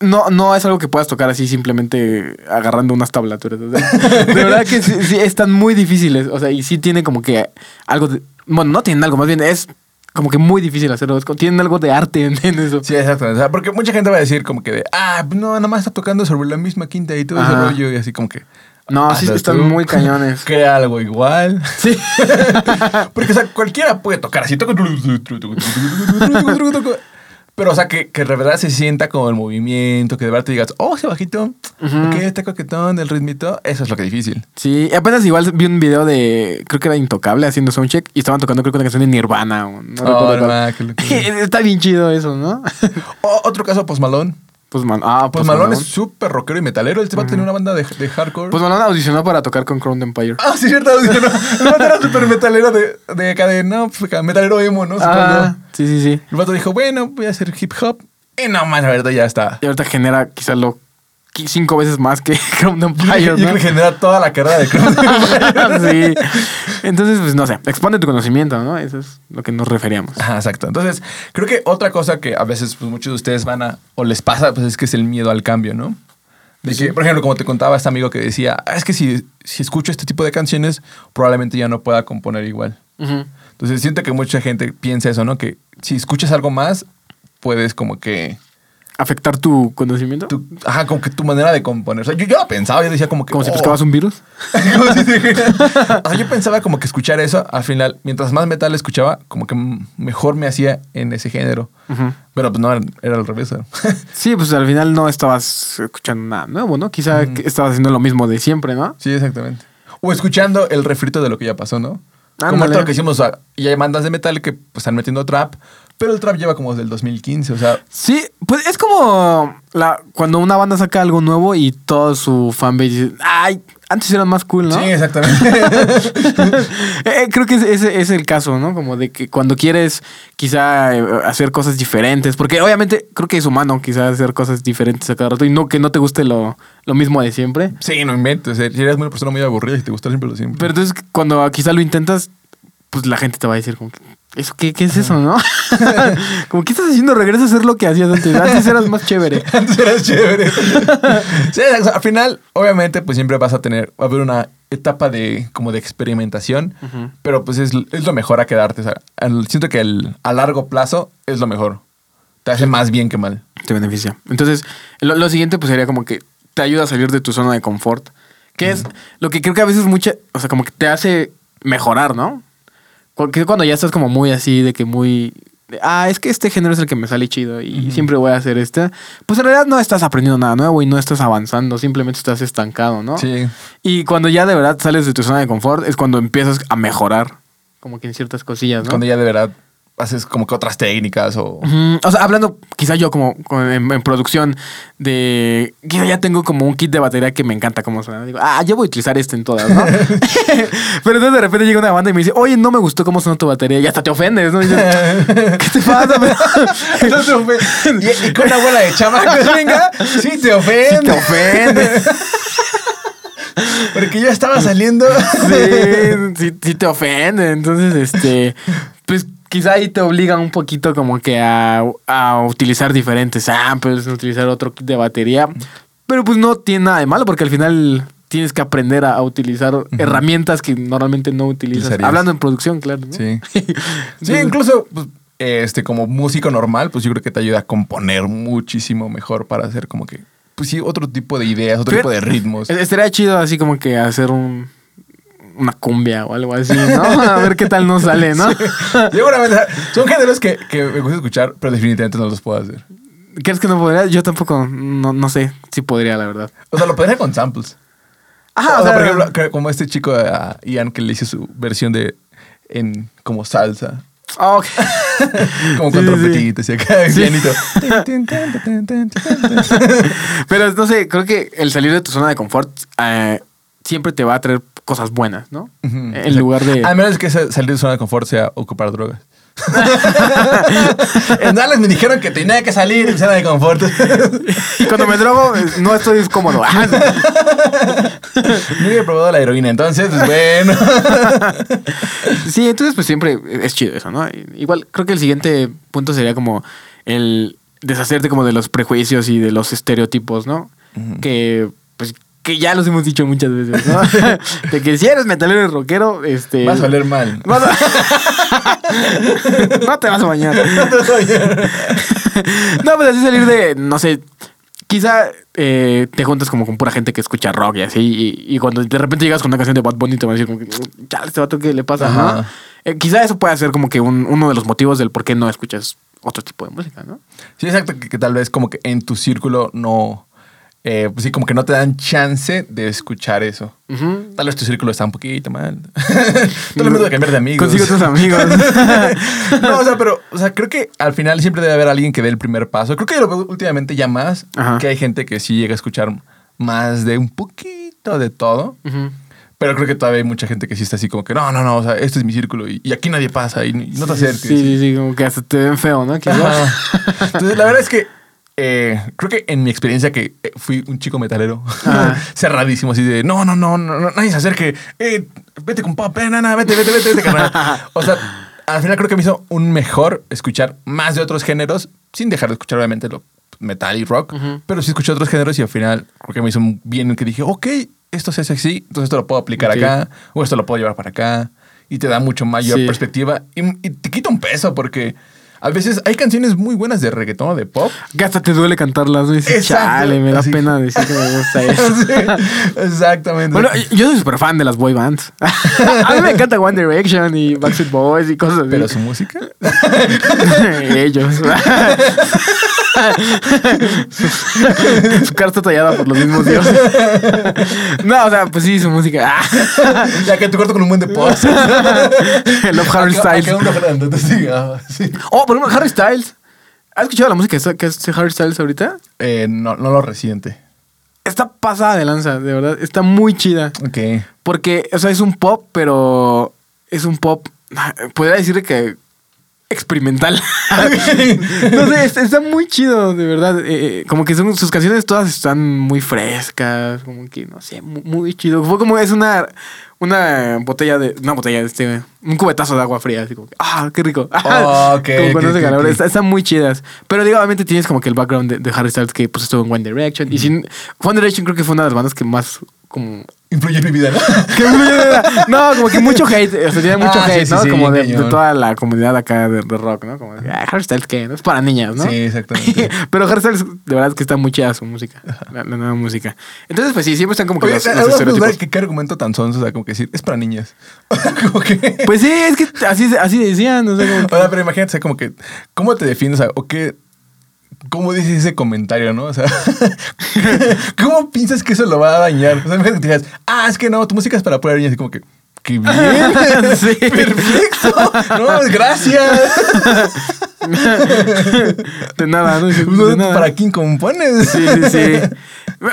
no, no es algo que puedas tocar así simplemente agarrando unas tablaturas. o sea, de verdad que sí, sí, están muy difíciles. O sea, y sí tiene como que algo de. Bueno, no tienen algo, más bien es como que muy difícil hacerlo. Es tienen algo de arte en, en eso. Sí, exactamente. O sea, porque mucha gente va a decir como que de, ah, no, nada más está tocando sobre la misma quinta y todo ese Ajá. rollo. Y así como que. No, sí hazlo están tú. muy cañones. Crea algo igual. Sí. Porque, o sea, cualquiera puede tocar así. Pero, o sea, que, que de verdad se sienta como el movimiento, que de verdad te digas, oh, ese bajito, ok, este coquetón, el ritmito, eso es lo que es difícil. Sí, apenas igual vi un video de, creo que era Intocable haciendo soundcheck y estaban tocando creo que una canción de Nirvana. No Oh, no. Está bien chido eso, ¿no? O- otro caso, Post Malone. Pues man, ah, Post Malone es súper rockero y metalero. Este va a tener una banda de, de hardcore. Pues Malone audicionó para tocar con Crown Empire. ah, sí, cierto. No, el vato era súper metalero de, de acá de, no, pues metalero emo, ¿no? Ah, sí, sí, sí. El vato dijo, bueno, voy a hacer hip hop. Y no más, la verdad, ya está. Y ahorita genera quizá lo cinco veces más que Crown Yo Empire, yo ¿no? creo que genera toda la carrera de Crown sí. Entonces, pues no sé, expande tu conocimiento, ¿no? Eso es lo que nos referíamos. Ajá, exacto. Entonces, creo que otra cosa que a veces pues, muchos de ustedes van a, o les pasa, pues es que es el miedo al cambio, ¿no? De que, por ejemplo, como te contaba este amigo que decía, "Ah, es que si, si escucho este tipo de canciones, probablemente ya no pueda componer igual. Entonces, siento que mucha gente piensa eso, ¿no? Que si escuchas algo más, puedes como que... ¿Afectar tu conocimiento? tu- ajá, como que tu manera de componer. O sea, yo, pensaba, yo decía como que... Como si "Oh". pescabas un virus. Si o sea, yo pensaba como que escuchar eso, al final, mientras más metal escuchaba, como que mejor me hacía en ese género. Pero pues no, era al revés. Sí, pues al final no estabas escuchando nada nuevo, ¿no? Quizá estabas haciendo lo mismo de siempre, ¿no? sí, exactamente. O escuchando el refrito de lo que ya pasó, ¿no? Como todo lo que hicimos, o sea, y hay bandas de metal que pues, están metiendo trap, pero el trap lleva como desde el 2015, o sea, Sí, pues es como la, cuando una banda saca algo nuevo y todo su fanbase dice, ay, antes eran más cool, ¿no? sí, exactamente. Eh, creo que ese ese es el caso, ¿no? Como de que cuando quieres quizá eh, hacer cosas diferentes, porque obviamente creo que es humano quizá hacer cosas diferentes a cada rato y no que no te guste lo, lo mismo de siempre. sí, no inventes, eh, si eres una persona muy aburrida y te gusta siempre lo siempre. Pero entonces cuando quizá lo intentas, pues la gente te va a decir como que, ¿eso qué, qué es eso, no? como, ¿qué estás haciendo? Regresa a hacer lo que hacías antes. Antes eras más chévere. Antes eras chévere. sí, al final, obviamente, pues siempre vas a tener, va a haber una etapa de como de experimentación, pero pues es, es lo mejor a quedarte. O sea, al- siento que el- a largo plazo es lo mejor. Te hace más bien que mal. te beneficia. Entonces, lo, lo siguiente pues sería como que te ayuda a salir de tu zona de confort, que es lo que creo que a veces mucha, o sea, como que te hace mejorar, ¿no? Porque cuando ya estás como muy así, de que muy... de, ah, es que este género es el que me sale chido y siempre voy a hacer este. Pues en realidad no estás aprendiendo nada nuevo y no estás avanzando, simplemente estás estancado, ¿no? Sí. Y cuando ya de verdad sales de tu zona de confort es cuando empiezas a mejorar, como que en ciertas cosillas, ¿no? Cuando ya de verdad haces como que otras técnicas o... O sea, hablando, quizá yo como, como en, en producción de... Quizá ya tengo como un kit de batería que me encanta cómo suena. Digo, ah, yo voy a utilizar este en todas, ¿no? Pero entonces de repente llega una banda y me dice, oye, no me gustó cómo suena tu batería. Y hasta te ofendes, ¿no? Dices, ¿qué te pasa? No te y, y con una bola de chamacos, venga, sí te ofende. te ofende. Porque yo estaba saliendo. Sí, sí, sí te ofende. Entonces, este, pues quizá ahí te obliga un poquito como que a, a utilizar diferentes samples, utilizar otro kit de batería. Pero pues no tiene nada de malo porque al final tienes que aprender a, a utilizar herramientas que normalmente no utilizas. Utilizarías. Hablando en producción, claro. ¿no? Sí. Sí, incluso pues, este, como músico normal, pues yo creo que te ayuda a componer muchísimo mejor para hacer como que, pues sí, otro tipo de ideas, otro Pero- tipo de ritmos. Estaría chido así como que hacer un una cumbia o algo así, ¿no? A ver qué tal nos sale, ¿no? Seguramente son géneros que, que me gusta escuchar, pero definitivamente no los puedo hacer. ¿Crees que no podría? Yo tampoco, no, no sé si podría, la verdad. O sea, lo podría con samples. Ajá, o sea, por ejemplo, como este chico a Ian que le hizo su versión de en como salsa. Ah, ok. Como con Sí, sí, sí. trompetitas y acá Sí. pianito. Pero no sé, creo que el salir de tu zona de confort eh, siempre te va a traer cosas buenas, ¿no? En lugar de. A menos que salir de zona de confort sea ocupar drogas. en Dallas me dijeron que tenía que salir de zona de confort. Y cuando me drogo, no estoy cómodo. Ah, No había probado la heroína, entonces, pues, bueno. Sí, entonces pues siempre es chido eso, ¿no? Igual creo que el siguiente punto sería como el deshacerte como de los prejuicios y de los estereotipos, ¿no? Que ya los hemos dicho muchas veces, ¿no? de que si eres metalero y rockero, este Vas a oler mal. vas a- no te vas a bañar. no, pues así salir de, no sé, quizá eh, te juntas como con pura gente que escucha rock y así, y, y cuando de repente llegas con una canción de Bad Bunny te van a decir como que, ya, este vato, ¿qué le pasa? Ajá. ¿no? Eh, quizá eso puede ser como que un- uno de los motivos del por qué no escuchas otro tipo de música, ¿no? Sí, exacto, que, que tal vez como que en tu círculo no... eh, pues sí, como que no te dan chance de escuchar eso. Tal vez tu círculo está un poquito mal. Tal vez de cambiar de amigos. Consigo otros amigos. no, o sea, pero, o sea, creo que al final siempre debe haber alguien que dé el primer paso. Creo que lo veo últimamente ya más, Ajá. que hay gente que sí llega a escuchar más de un poquito de todo. Ujú. Pero creo que todavía hay mucha gente que sí está así como que, no, no, no, o sea, este es mi círculo y, y aquí nadie pasa y, y no te acerques. Sí, sí, sí, como que hasta te ven feo, ¿no? Que-. Entonces, la verdad es que eh, creo que en mi experiencia que eh, fui un chico metalero, cerradísimo, así de, no, no, no, no, no, nadie se acerque, eh, vete con eh, nana, vete, vete, vete, vete, carnal. O sea, al final creo que me hizo un mejor escuchar más de otros géneros, sin dejar de escuchar obviamente lo metal y rock, pero sí escuché otros géneros y al final creo que me hizo bien que dije, ok, esto se hace así, entonces esto lo puedo aplicar acá, o esto lo puedo llevar para acá, y te da mucho mayor Sí. perspectiva y, y te quita un peso porque a veces hay canciones muy buenas de reggaetón o de pop. Que hasta te duele cantarlas, ¿no? Dices, chale, me da Así. pena decir que me gusta eso. Sí, exactamente. Bueno, yo soy súper fan de las boy bands. A mí me encanta One Direction y Backstreet Boys y cosas así. pero su música. Ellos. su cara está tallada por los mismos dioses. no, o sea, pues sí, su música. ya que tu corto con un buen de poses. Love Harry Styles. Ah. Oh, por ejemplo, Harry Styles. ¿Has escuchado la música que es Harry Styles ahorita? Eh, no, no lo reciente. Está pasada de lanza, de verdad. Está muy chida. Ok. Porque, o sea, es un pop, pero es un pop. Podría decir que experimental. no sé, está, muy chido, de verdad. Eh, eh, como que son, sus canciones todas están muy frescas, como que, no sé, muy, muy chido. Fue como es una, una botella de. Una botella de este. Un cubetazo de agua fría, así como que, ah, qué rico. Oh, ok, como cuando. Está- Están muy chidas. Pero digo, obviamente tienes como que el background de, de Harry Styles que pues estuvo en One Direction. Y sin. One Direction creo que fue una de las bandas que más como Influye en mi vida, ¿no? que como que mucho hate, o sea, tiene mucho Ah, hate, sí, ¿no? sí, como de, de toda la comunidad acá de, de rock, ¿no? Como, ah, Harry Styles, ¿qué? No es para niñas, ¿no? Sí, exactamente. Pero Harry Styles, de verdad es que está muy chida su música, la, la nueva música. Entonces, pues sí, siempre están como que Oye, los, los estereotipos. que qué argumento tan sonso, o sea, como que decir, es para niñas. como que... Pues sí, es que así, así decían, o sea, como que- O sea, pero imagínate, o sea, como que, ¿cómo te defines? O sea, o qué, ¿cómo dices ese comentario, no? O sea, ¿cómo piensas que eso lo va a dañar? O sea, que te digas, ah, es que no, tu música es para poder niñas, así como que, ¡qué bien! Sí. ¡Perfecto! No, gracias. de nada, ¿no? De nada. ¿Para quién compones? Sí, sí, sí.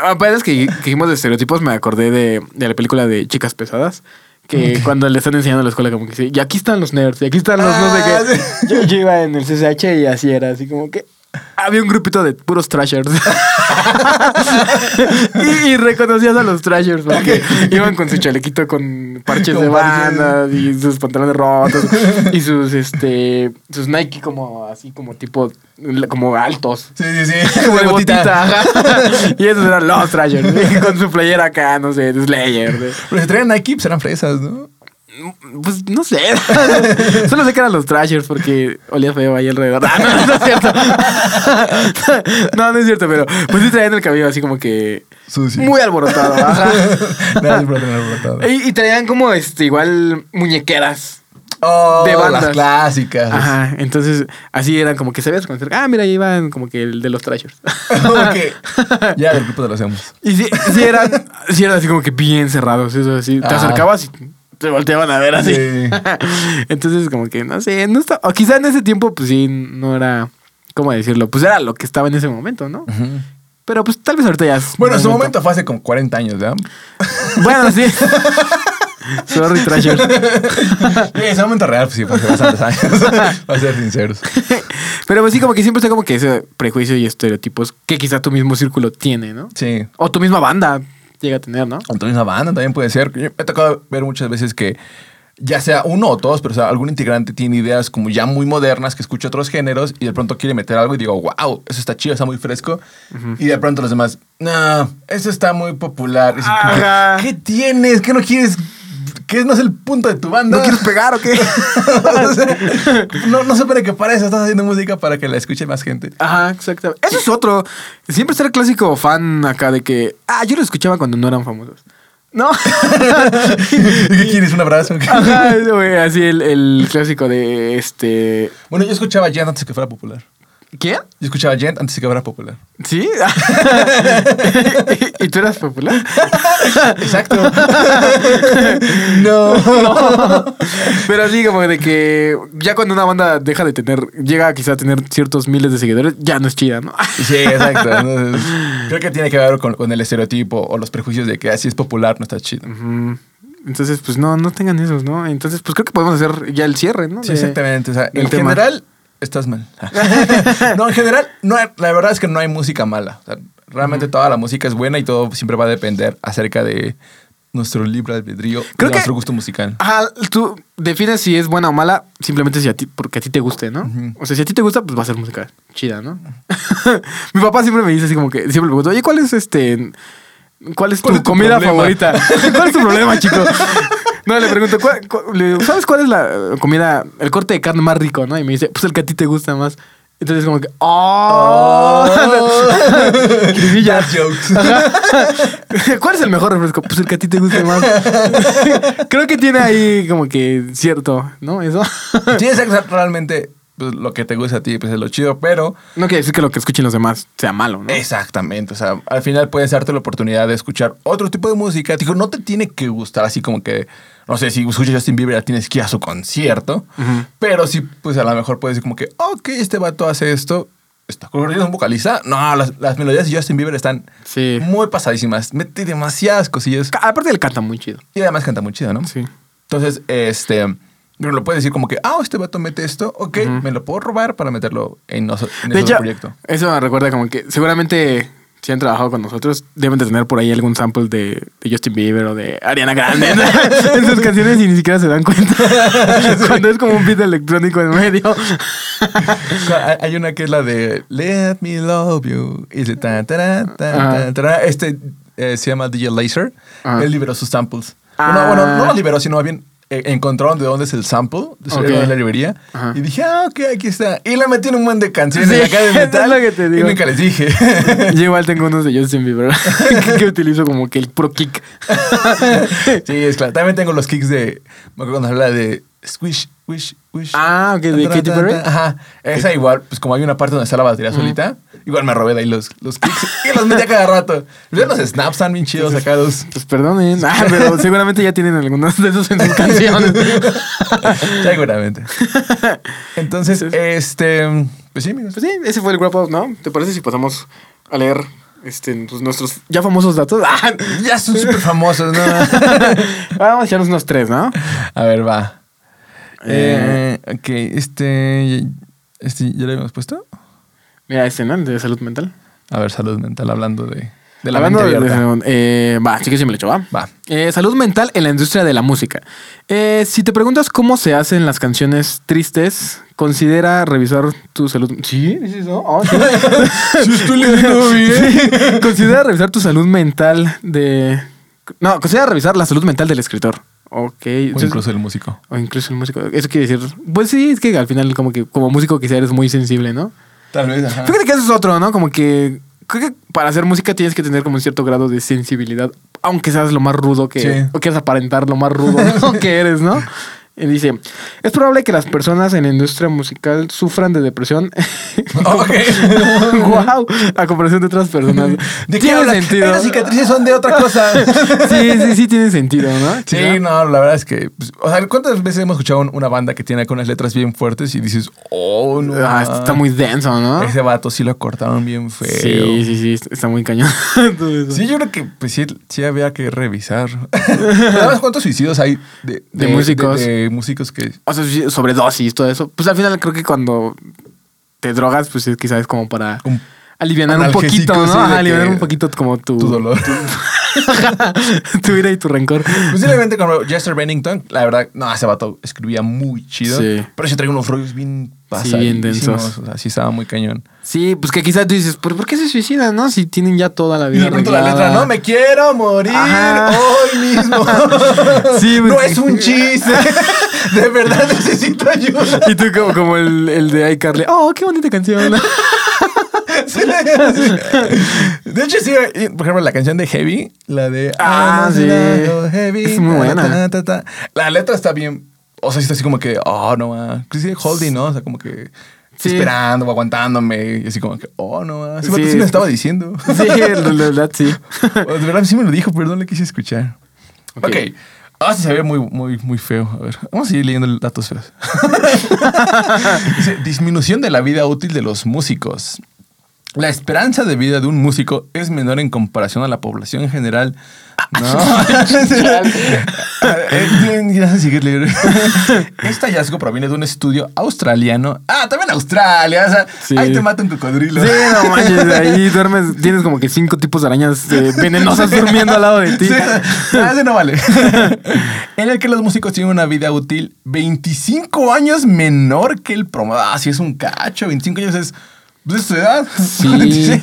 Apenas que, que dijimos de estereotipos, me acordé de, de la película de Chicas Pesadas. Que cuando le están enseñando a la escuela, como que sí, y aquí están los nerds, y aquí están los no sé Ah, qué. Yo, yo iba en el CCH y así era, así como que había un grupito de puros trashers. y, y reconocías a los trashers porque iban con su chalequito con parches de parches. banda y sus pantalones rotos y sus este sus Nike como así como tipo como altos. Sí, sí, sí. Como de botita. y esos eran los Trashers. Con su playera acá, no sé, de Slayer. Pero si traían Nike, pues eran fresas, ¿no? Pues no sé. Solo sé que eran los Trashers porque olía feo ahí alrededor. Ah, no, no es cierto. no, no es cierto, pero pues sí traían el cabello así como que Sucio. muy alborotado. Ajá. Nada, alborotado. Y, y traían como este igual muñequeras. Oh, de bandas. las clásicas. Ajá. Entonces, así eran como que sabías conocer. Ah, mira, ahí iban como que el de los Trashers. Como que ya del grupo de los hemos. Y sí, sí eran, sí eran así como que bien cerrados, eso así. Te acercabas y te volteaban a ver así. Sí. Entonces, como que, no sé, no está, o quizá en ese tiempo, pues sí, no era, ¿cómo decirlo? Pues era lo que estaba en ese momento, ¿no? Pero pues tal vez ahorita ya es Bueno, en su momento. fue hace como 40 años, ¿verdad? Bueno, sí. Sorry, Trashers. Sí, en su momento real, pues sí, fue hace bastantes años. Para ser sinceros. Pero pues sí, como que siempre está como que ese prejuicio y estereotipos que quizá tu mismo círculo tiene, ¿no? Sí. O tu misma banda llega a tener, ¿no? Tu misma banda también puede ser. Yo me ha tocado ver muchas veces que ya sea uno o todos, pero o sea, algún integrante tiene ideas como ya muy modernas que escucha otros géneros y de pronto quiere meter algo y digo, wow, eso está chido, está muy fresco. Y de pronto los demás, no, eso está muy popular. Y. ¿Qué tienes? ¿Qué no quieres? ¿Qué no es el punto de tu banda? ¿No quieres pegar o qué? O sea, no, no supone que para eso estás haciendo música para que la escuche más gente. Ajá, exacto. Eso es otro. Siempre está el clásico fan acá de que, ah, yo lo escuchaba cuando no eran famosos. ¿No? ¿Qué quieres? ¿Un abrazo? Ajá, así el, el clásico de este. Bueno, yo escuchaba Gent antes que fuera popular. ¿Quién? Yo escuchaba Gent antes de que fuera popular. ¿Sí? ¿Y tú eras popular? Exacto. no. Pero así como de que ya cuando una banda deja de tener, llega quizá a tener ciertos miles de seguidores, ya no es chida, ¿no? Sí, exacto. Creo que tiene que ver con, con el estereotipo o los prejuicios de que así es popular, no está chido. Entonces, pues no, no tengan esos, ¿no? Entonces, pues creo que podemos hacer ya el cierre, ¿no? Sí, exactamente. O sea, en tema. general, estás mal. no, en general, no la verdad es que no hay música mala. O sea, realmente toda la música es buena y todo siempre va a depender acerca de nuestro libre albedrío, Creo de que- nuestro gusto musical. Ajá, tú defines si es buena o mala simplemente si a ti, porque a ti te guste, ¿no? O sea, si a ti te gusta, pues va a ser música chida, ¿no? Mi papá siempre me dice así como que, siempre me pregunta, oye, ¿cuál es este, cuál es tu ¿Cuál es tu comida problema? favorita? ¿Cuál es tu problema, chico? No, le pregunto, ¿cuál- digo, ¿sabes cuál es la comida, el corte de carne más rico, no? Y me dice, pues el que a ti te gusta más. Entonces como que, ¡oh! Ajá. ¿Cuál es el mejor refresco? Pues el que a ti te guste más. Creo que tiene ahí como que cierto, ¿no? Eso. Sí, exacto. Realmente pues, lo que te gusta a ti pues es lo chido, pero No quiere decir que lo que escuchen los demás sea malo, ¿no? exactamente, o sea, al final puedes darte la oportunidad de escuchar otro tipo de música. Digo, no te tiene que gustar así como que, no sé, si escuchas Justin Bieber ya tienes que ir a su concierto, pero sí, pues a lo mejor puedes decir como que, ok, este vato hace esto. ¿Está corriendo un vocalista? No, las, las melodías de Justin Bieber están Sí. muy pasadísimas. Mete demasiadas cosillas. Aparte él canta muy chido. Y además canta muy chido, ¿no? Sí. Entonces, este, pero lo puedes decir como que, ah, este vato mete esto, ok, me lo puedo robar para meterlo en, en ese hecho, proyecto. eso me recuerda como que seguramente si han trabajado con nosotros, deben de tener por ahí algún sample de, de Justin Bieber o de Ariana Grande en sus canciones y ni siquiera se dan cuenta. Cuando es como un beat electrónico en medio. Hay- una que es la de Let me love you. Y Ajá. tan, tarán. Este eh, se llama DJ Laser. Ajá. Él liberó sus samples. Ah. Bueno, bueno, no los liberó, sino bien encontraron de dónde es el sample de su Ok. de la librería. Ajá. Y dije, ah, ok, aquí está. Y le metí en un buen de canciones Sí, acá de es metal. lo que te digo. Y nunca les dije. Yo igual tengo unos de Justin Bieber que, que utilizo como que el pro kick. sí, es claro. También tengo los kicks de. Me acuerdo cuando habla de Squish, Wish, Wish. Ah, ok, de Katy Perry. Ajá. Esa igual, pues como hay una parte donde está la batería solita, igual me robé de ahí los, los kicks y los metí a cada rato. Los snaps están bien chidos acá los. Pues perdonen. Ah, pero seguramente ya tienen algunos de esos en sus canciones. Seguramente. Entonces, este. Pues sí, amigos. Pues sí, ese fue el wrap up, ¿no? ¿Te parece si pasamos a leer este, pues, nuestros ya famosos datos? Ah, Ya son súper famosos, ¿no? Vamos a echarnos unos tres, ¿no? A ver, va. Eh, Eh, ok, este. Este, ¿ya lo habíamos puesto? Mira, este, ¿no? De salud mental. A ver, salud mental, hablando de, de la Hablando mente de- eh, va, sí que sí me lo echo, va. Va. Eh, salud mental en la industria de la música. Eh, si te preguntas cómo se hacen las canciones tristes, considera revisar tu salud. ¿Sí? ¿Dices? Oh, sí. Sí, estoy leyendo bien. Sí. Considera revisar tu salud mental de. No, considera revisar la salud mental del escritor. Ok. O Entonces- incluso el músico. o incluso el músico. Eso quiere decir. Pues sí, es que al final, como que como músico quizá eres muy sensible, ¿no? Tal vez, ajá. Fíjate que eso es otro, ¿no? Como que. Creo que para hacer música tienes que tener como un cierto grado de sensibilidad. Aunque seas lo más rudo que. Sí. O quieras aparentar lo más rudo ¿no? que eres, ¿no? Y dice: Es probable que las personas en la industria musical sufran de depresión. Ok. wow. A comparación de otras personas. ¿De qué tiene habla? sentido. Esas cicatrices son de otra cosa. sí, sí, sí, tiene sentido, ¿no? Sí, no, la verdad es que. pues, o sea, ¿cuántas veces hemos escuchado un- una banda que tiene con unas letras bien fuertes y dices, oh, no. Ah, está muy denso, ¿no? Ese vato sí lo cortaron bien feo. Sí, sí, sí, está muy cañón. Sí, yo creo que pues sí, sí había que revisar. ¿Sabes cuántos suicidios hay de, De músicos. De, de músicos que. O sea, sobredosis, todo eso. Pues al final creo que cuando te drogas, pues es quizás como para Un aliviar un poquito, ¿no? aliviar que- un poquito como tu, Tu dolor. tu ira y tu rencor. Posiblemente como Jester Bennington, la verdad, no, ese vato escribía muy chido. Sí. Pero sí traía unos rollos bien Sí, bien pasadísimos. densos. O sea, sí estaba muy cañón. Sí, pues que quizás tú dices, ¿por, por qué se suicidan, no? Si tienen ya toda la Y vida. de pronto la letra, no, me quiero morir Ajá. hoy mismo. Sí, no pues- es un chiste. De verdad necesito ayuda. Y tú como, como el, el de iCarly. Oh, qué bonita canción. Sí. De hecho, sí, y, por ejemplo, la canción de Heavy, la de Ah, sí. Heavy. Es muy buena. ta, ta, ta. La letra está bien. O sea, sí está así como que, oh, no, ah. Sí, holding, ¿no? O sea, como que Sí. esperando o aguantándome. Y así como que, oh, no, Sí, sí, me estaba diciendo. sí, de verdad, sí. De verdad sí me lo dijo, pero no le quise escuchar. Ok. Ok. Ah, sí se ve muy, muy, muy feo. A ver, vamos a seguir leyendo datos feos. Dice, disminución de la vida útil de los músicos. La esperanza de vida de un músico es menor en comparación a la población en general. No. Este hallazgo proviene de un estudio australiano. Ah, también Australia. O sea, Sí. ahí te mata un cocodrilo. Sí, no manches, ahí duermes, tienes como que cinco tipos de arañas eh, venenosas durmiendo al lado de ti. Sí, ah, ese no vale. en el que los músicos tienen una vida útil 25 años menor que el promedio. Ah, sí, es un cacho. 25 años es. Pues es tu edad. Sí.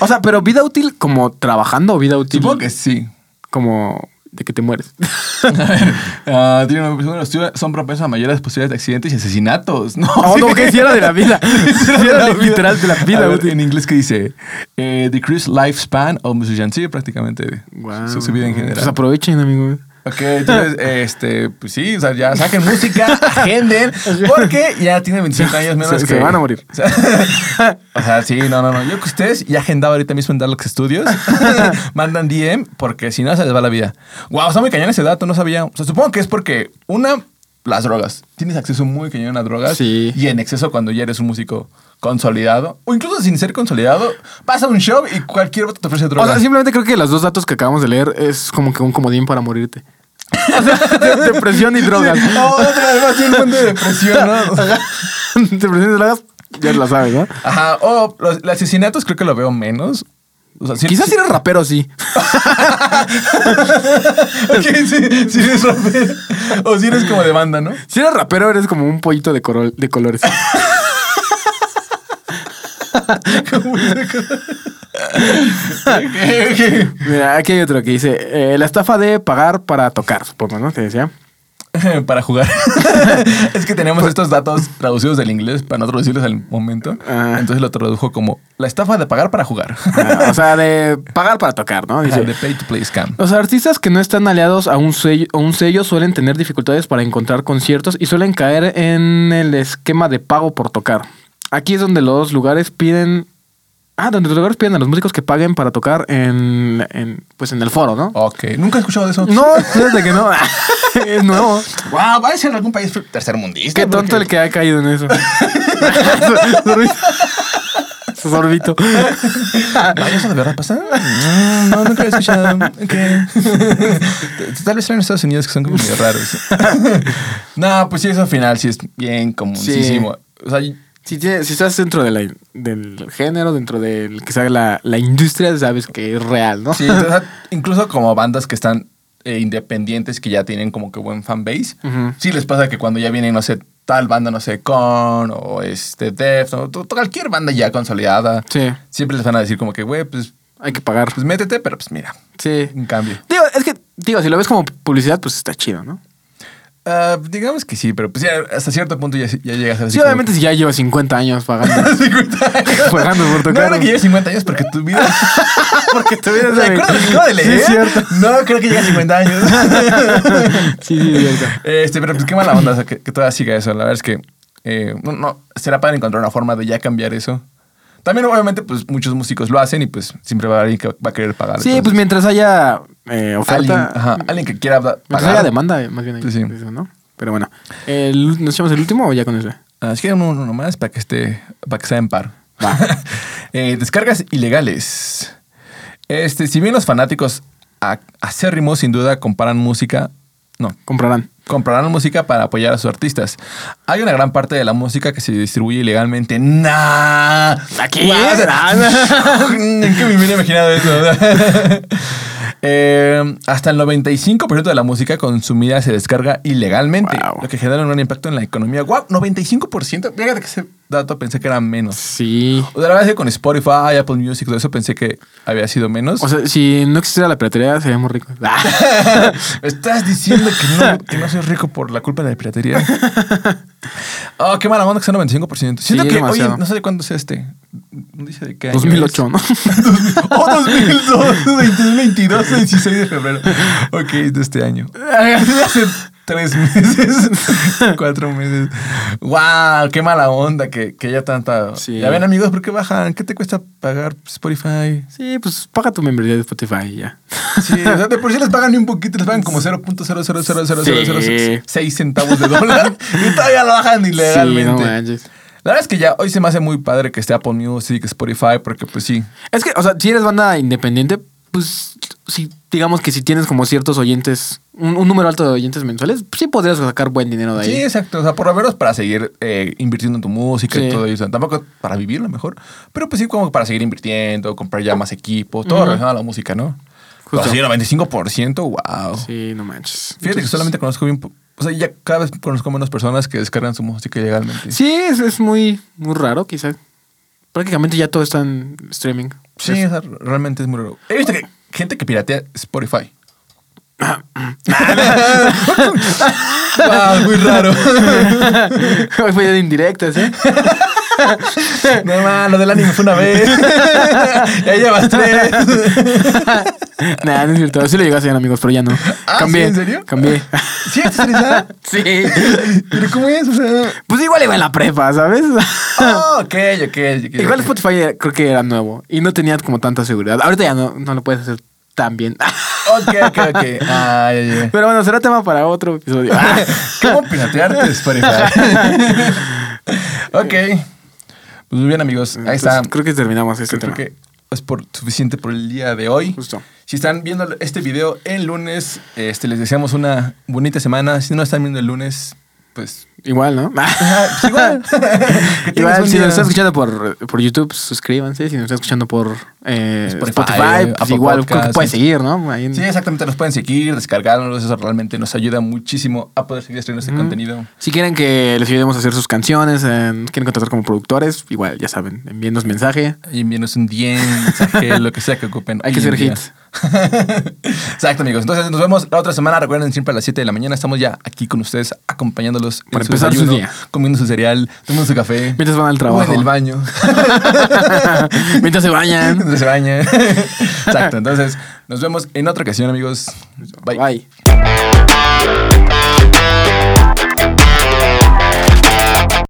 O sea, pero vida útil como trabajando o vida útil Supongo que sí. como de que te mueres. Tiene una- bueno, estudio- son propensos a mayores posibilidades de accidentes y asesinatos. No, Oh, no, que era de la vida. Era de- literal de la vida ver, útil. En inglés, ¿qué dice? Eh, decrease lifespan of musician. Sí, prácticamente su, su vida en Pues general. aprovechen, amigos. Ok, entonces, este, pues sí, o sea, ya saquen música, agenden, porque ya tienen 25 años menos Se- que... se van a morir. O sea, o sea, sí, no, no, no. Yo que ustedes ya agendado ahorita mismo en Darlox Studios, mandan DM, porque si no se les va la vida. Wow, está muy cañón ese dato, no sabía. O sea, supongo que es porque, una, las drogas. Tienes acceso muy cañón a drogas. Sí. Y en exceso cuando ya eres un músico consolidado, o incluso sin ser consolidado, vas a un show y cualquier otro te ofrece O drogas. sea, simplemente creo que los dos datos que acabamos de leer es como que un comodín para morirte. O sea, de- depresión y drogas. No, otra vez un montón de depresión, ¿no? depresión y drogas, ya lo sabes, ¿no? Ajá, o los, los asesinatos creo que lo veo menos. O sea, Quizás si eres rapero, sí. Ok, sí eres rapero. O si eres como de banda, ¿no? Si eres rapero, eres como un pollito de, de colores. Mira, aquí hay otro que dice: eh, La estafa de pagar para tocar, supongo, ¿no? Te decía. Para jugar. es que tenemos estos datos traducidos del inglés para no traducirlos al momento. Ah. Entonces lo tradujo como la estafa de pagar para jugar. Ah, o sea, de pagar para tocar, ¿no? Dice: de pay to play scam. Los artistas que no están aliados a un sello, a un sello suelen tener dificultades para encontrar conciertos y suelen caer en el esquema de pago por tocar. Aquí es donde los lugares piden. Ah, donde los lugares piden a los músicos que paguen para tocar en, en, pues en el foro, ¿no? Ok, nunca he escuchado de eso. No, fíjate que no. es nuevo. Wow, va a ser algún país tercermundista. Qué tonto el que ha caído en eso. Sorbito. ¿eso de verdad pasa? Mm, No, nunca he escuchado. Ok. Tal vez en Estados Unidos que son como medio raros. no, pues sí, eso al final sí es bien comúnísimo. O sea, Si, tienes- si estás dentro de la- del género, dentro del que sabe la, la industria, sabes que es real, ¿no? Sí, sea, incluso como bandas que están eh, independientes que ya tienen como que buen fanbase, Ujú. sí les pasa que cuando ya viene, no sé, tal banda, no sé, Con o este Def, o cualquier banda ya consolidada, Sí, siempre les van a decir como que, güey, pues, hay que pagar. pues métete, pero pues mira, Sí. un cambio. Digo, es que, digo, si lo ves como publicidad, pues está chido, ¿no? Ah, digamos que sí, pero pues ya hasta cierto punto ya, ya llegas a Sí, obviamente si ya llevas 50 años pagando. 50 años. Pagando por tocar. No creo que llegues 50 años porque tu vida. Porque te vienes O sea, ¿recuerdas lo que acabo de leer? Sí, es cierto. No creo que llegue a 50 años. Sí, sí, es cierto. Este, pero pues qué mala onda, o sea, que, que todavía siga eso. La verdad es que eh, no, no, será para encontrar una forma de ya cambiar eso. También, obviamente, pues muchos músicos lo hacen y pues siempre va a haber alguien que va a querer pagar. Sí, Entonces, pues mientras haya eh, oferta. alguien, ajá, alguien que quiera da- Mientras pagar. haya demanda, eh, más bien. ahí, Sí, eso, ¿no? Pero bueno. El- ¿Nos echamos el último o ya con ese? Ah, es que uno, uno más para que esté, para que sea en par. Va. Eh, descargas ilegales. Este, si bien los fanáticos a- acérrimos sin duda comparan música, no, Comprarán. Comprarán música para apoyar a sus artistas. Hay una gran parte de la música que se distribuye ilegalmente. ¡Nah! ¿Aquí? Guau, ¿En qué me hubiera imaginado eso? Eh, hasta el 95% de la música consumida se descarga ilegalmente, Wow. lo que genera un gran impacto en la economía. ¡Wow! 95%. Fíjate que ese dato pensé que era menos. Sí. O sea, la verdad es que con Spotify, Apple Music, todo eso pensé que había sido menos. O sea, si no existiera la piratería, seríamos ricos. Estás diciendo que no, que no soy rico por la culpa de la piratería. Oh, qué mala onda que sea 95%. Siento Sí, que, oye, demasiado. no sé de cuándo sea este. Dice de qué año 2008, ¿no? Oh, 2002, 2022, 16 de febrero. Ok, de este año. Hace tres meses, cuatro meses. Wow, qué mala onda que, que haya tanta. Sí. Ya ven, amigos, ¿por qué bajan? ¿Qué te cuesta pagar Spotify? Sí, pues paga tu membresía de Spotify y ya. Sí, o sea, de por sí les pagan ni un poquito, les pagan como 0.0000006 Sí. centavos de dólar y todavía lo bajan Sí, no ilegalmente. manches. La verdad es que ya hoy se me hace muy padre que esté Apple Music, Spotify, porque pues sí. Es que, o sea, si eres banda independiente, pues si digamos que si tienes como ciertos oyentes, un, un número alto de oyentes mensuales, pues, sí podrías sacar buen dinero de ahí. Sí, exacto. O sea, por lo menos para seguir eh, invirtiendo en tu música y Sí. todo eso. Tampoco para vivir lo mejor, pero pues sí como para seguir invirtiendo, comprar ya más equipos, todo relacionado a la música, ¿no? Justo. Pero sí, 95%, wow. Sí, no manches. Fíjate que solamente conozco bien, o sea, ya cada vez conozco menos personas que descargan su música ilegalmente. Sí, es, es muy, muy raro, quizás. Prácticamente ya todo está en streaming. Sí, sea, realmente es muy raro. He visto que gente que piratea Spotify. Wow, muy raro. Hoy fue de indirectas, ¿eh? No, man, lo del anime fue una vez. ya llevas tres. nah, no es cierto. Sí lo llegué a hacer, amigos, pero ya no. Ah, Cambié. ¿sí? ¿En serio? Cambié. ¿Sí estresada? sí. ¿Pero cómo es? O sea... Pues igual iba en la prepa, ¿sabes? Oh, ok, ok, ok. igual ok. Spotify creo que era nuevo y no tenía como tanta seguridad. Ahorita ya no, no lo puedes hacer tan bien. Ok, ok, ok. Ah, ya, ya. Pero bueno, será tema para otro episodio. ¿Cómo piratearte Spotify? ok. Pues muy bien, amigos. Ahí está. Creo que terminamos este Creo tema. que es por, suficiente por el día de hoy. Justo. Si están viendo este video el lunes, este, les deseamos una bonita semana. Si no están viendo el lunes, pues... Igual, ¿no? pues igual. Igual, si nos están escuchando por, por YouTube, suscríbanse. Si nos están escuchando por eh, Spotify, Spotify, pues igual creo que Podcasts. puedes seguir, ¿no? Ahí- Sí, exactamente. Nos pueden seguir, descargarlos. Eso realmente nos ayuda muchísimo a poder seguir estrenando este contenido. Si quieren que les ayudemos a hacer sus canciones, eh, quieren contratar como productores, igual, ya saben, envíennos mensaje. Y envíenos un DM, mensaje, lo que sea que ocupen. Hay que hacer día. hits. Exacto, amigos. Entonces nos vemos la otra semana. Recuerden, siempre a las 7 de la mañana estamos ya aquí con ustedes, acompañándolos en Para su empezar su día. comiendo su cereal, tomando su café. Mientras van al O trabajo. en el baño. Mientras se bañan se baña. Exacto. Entonces, nos vemos en otra ocasión, amigos. Bye. Bye.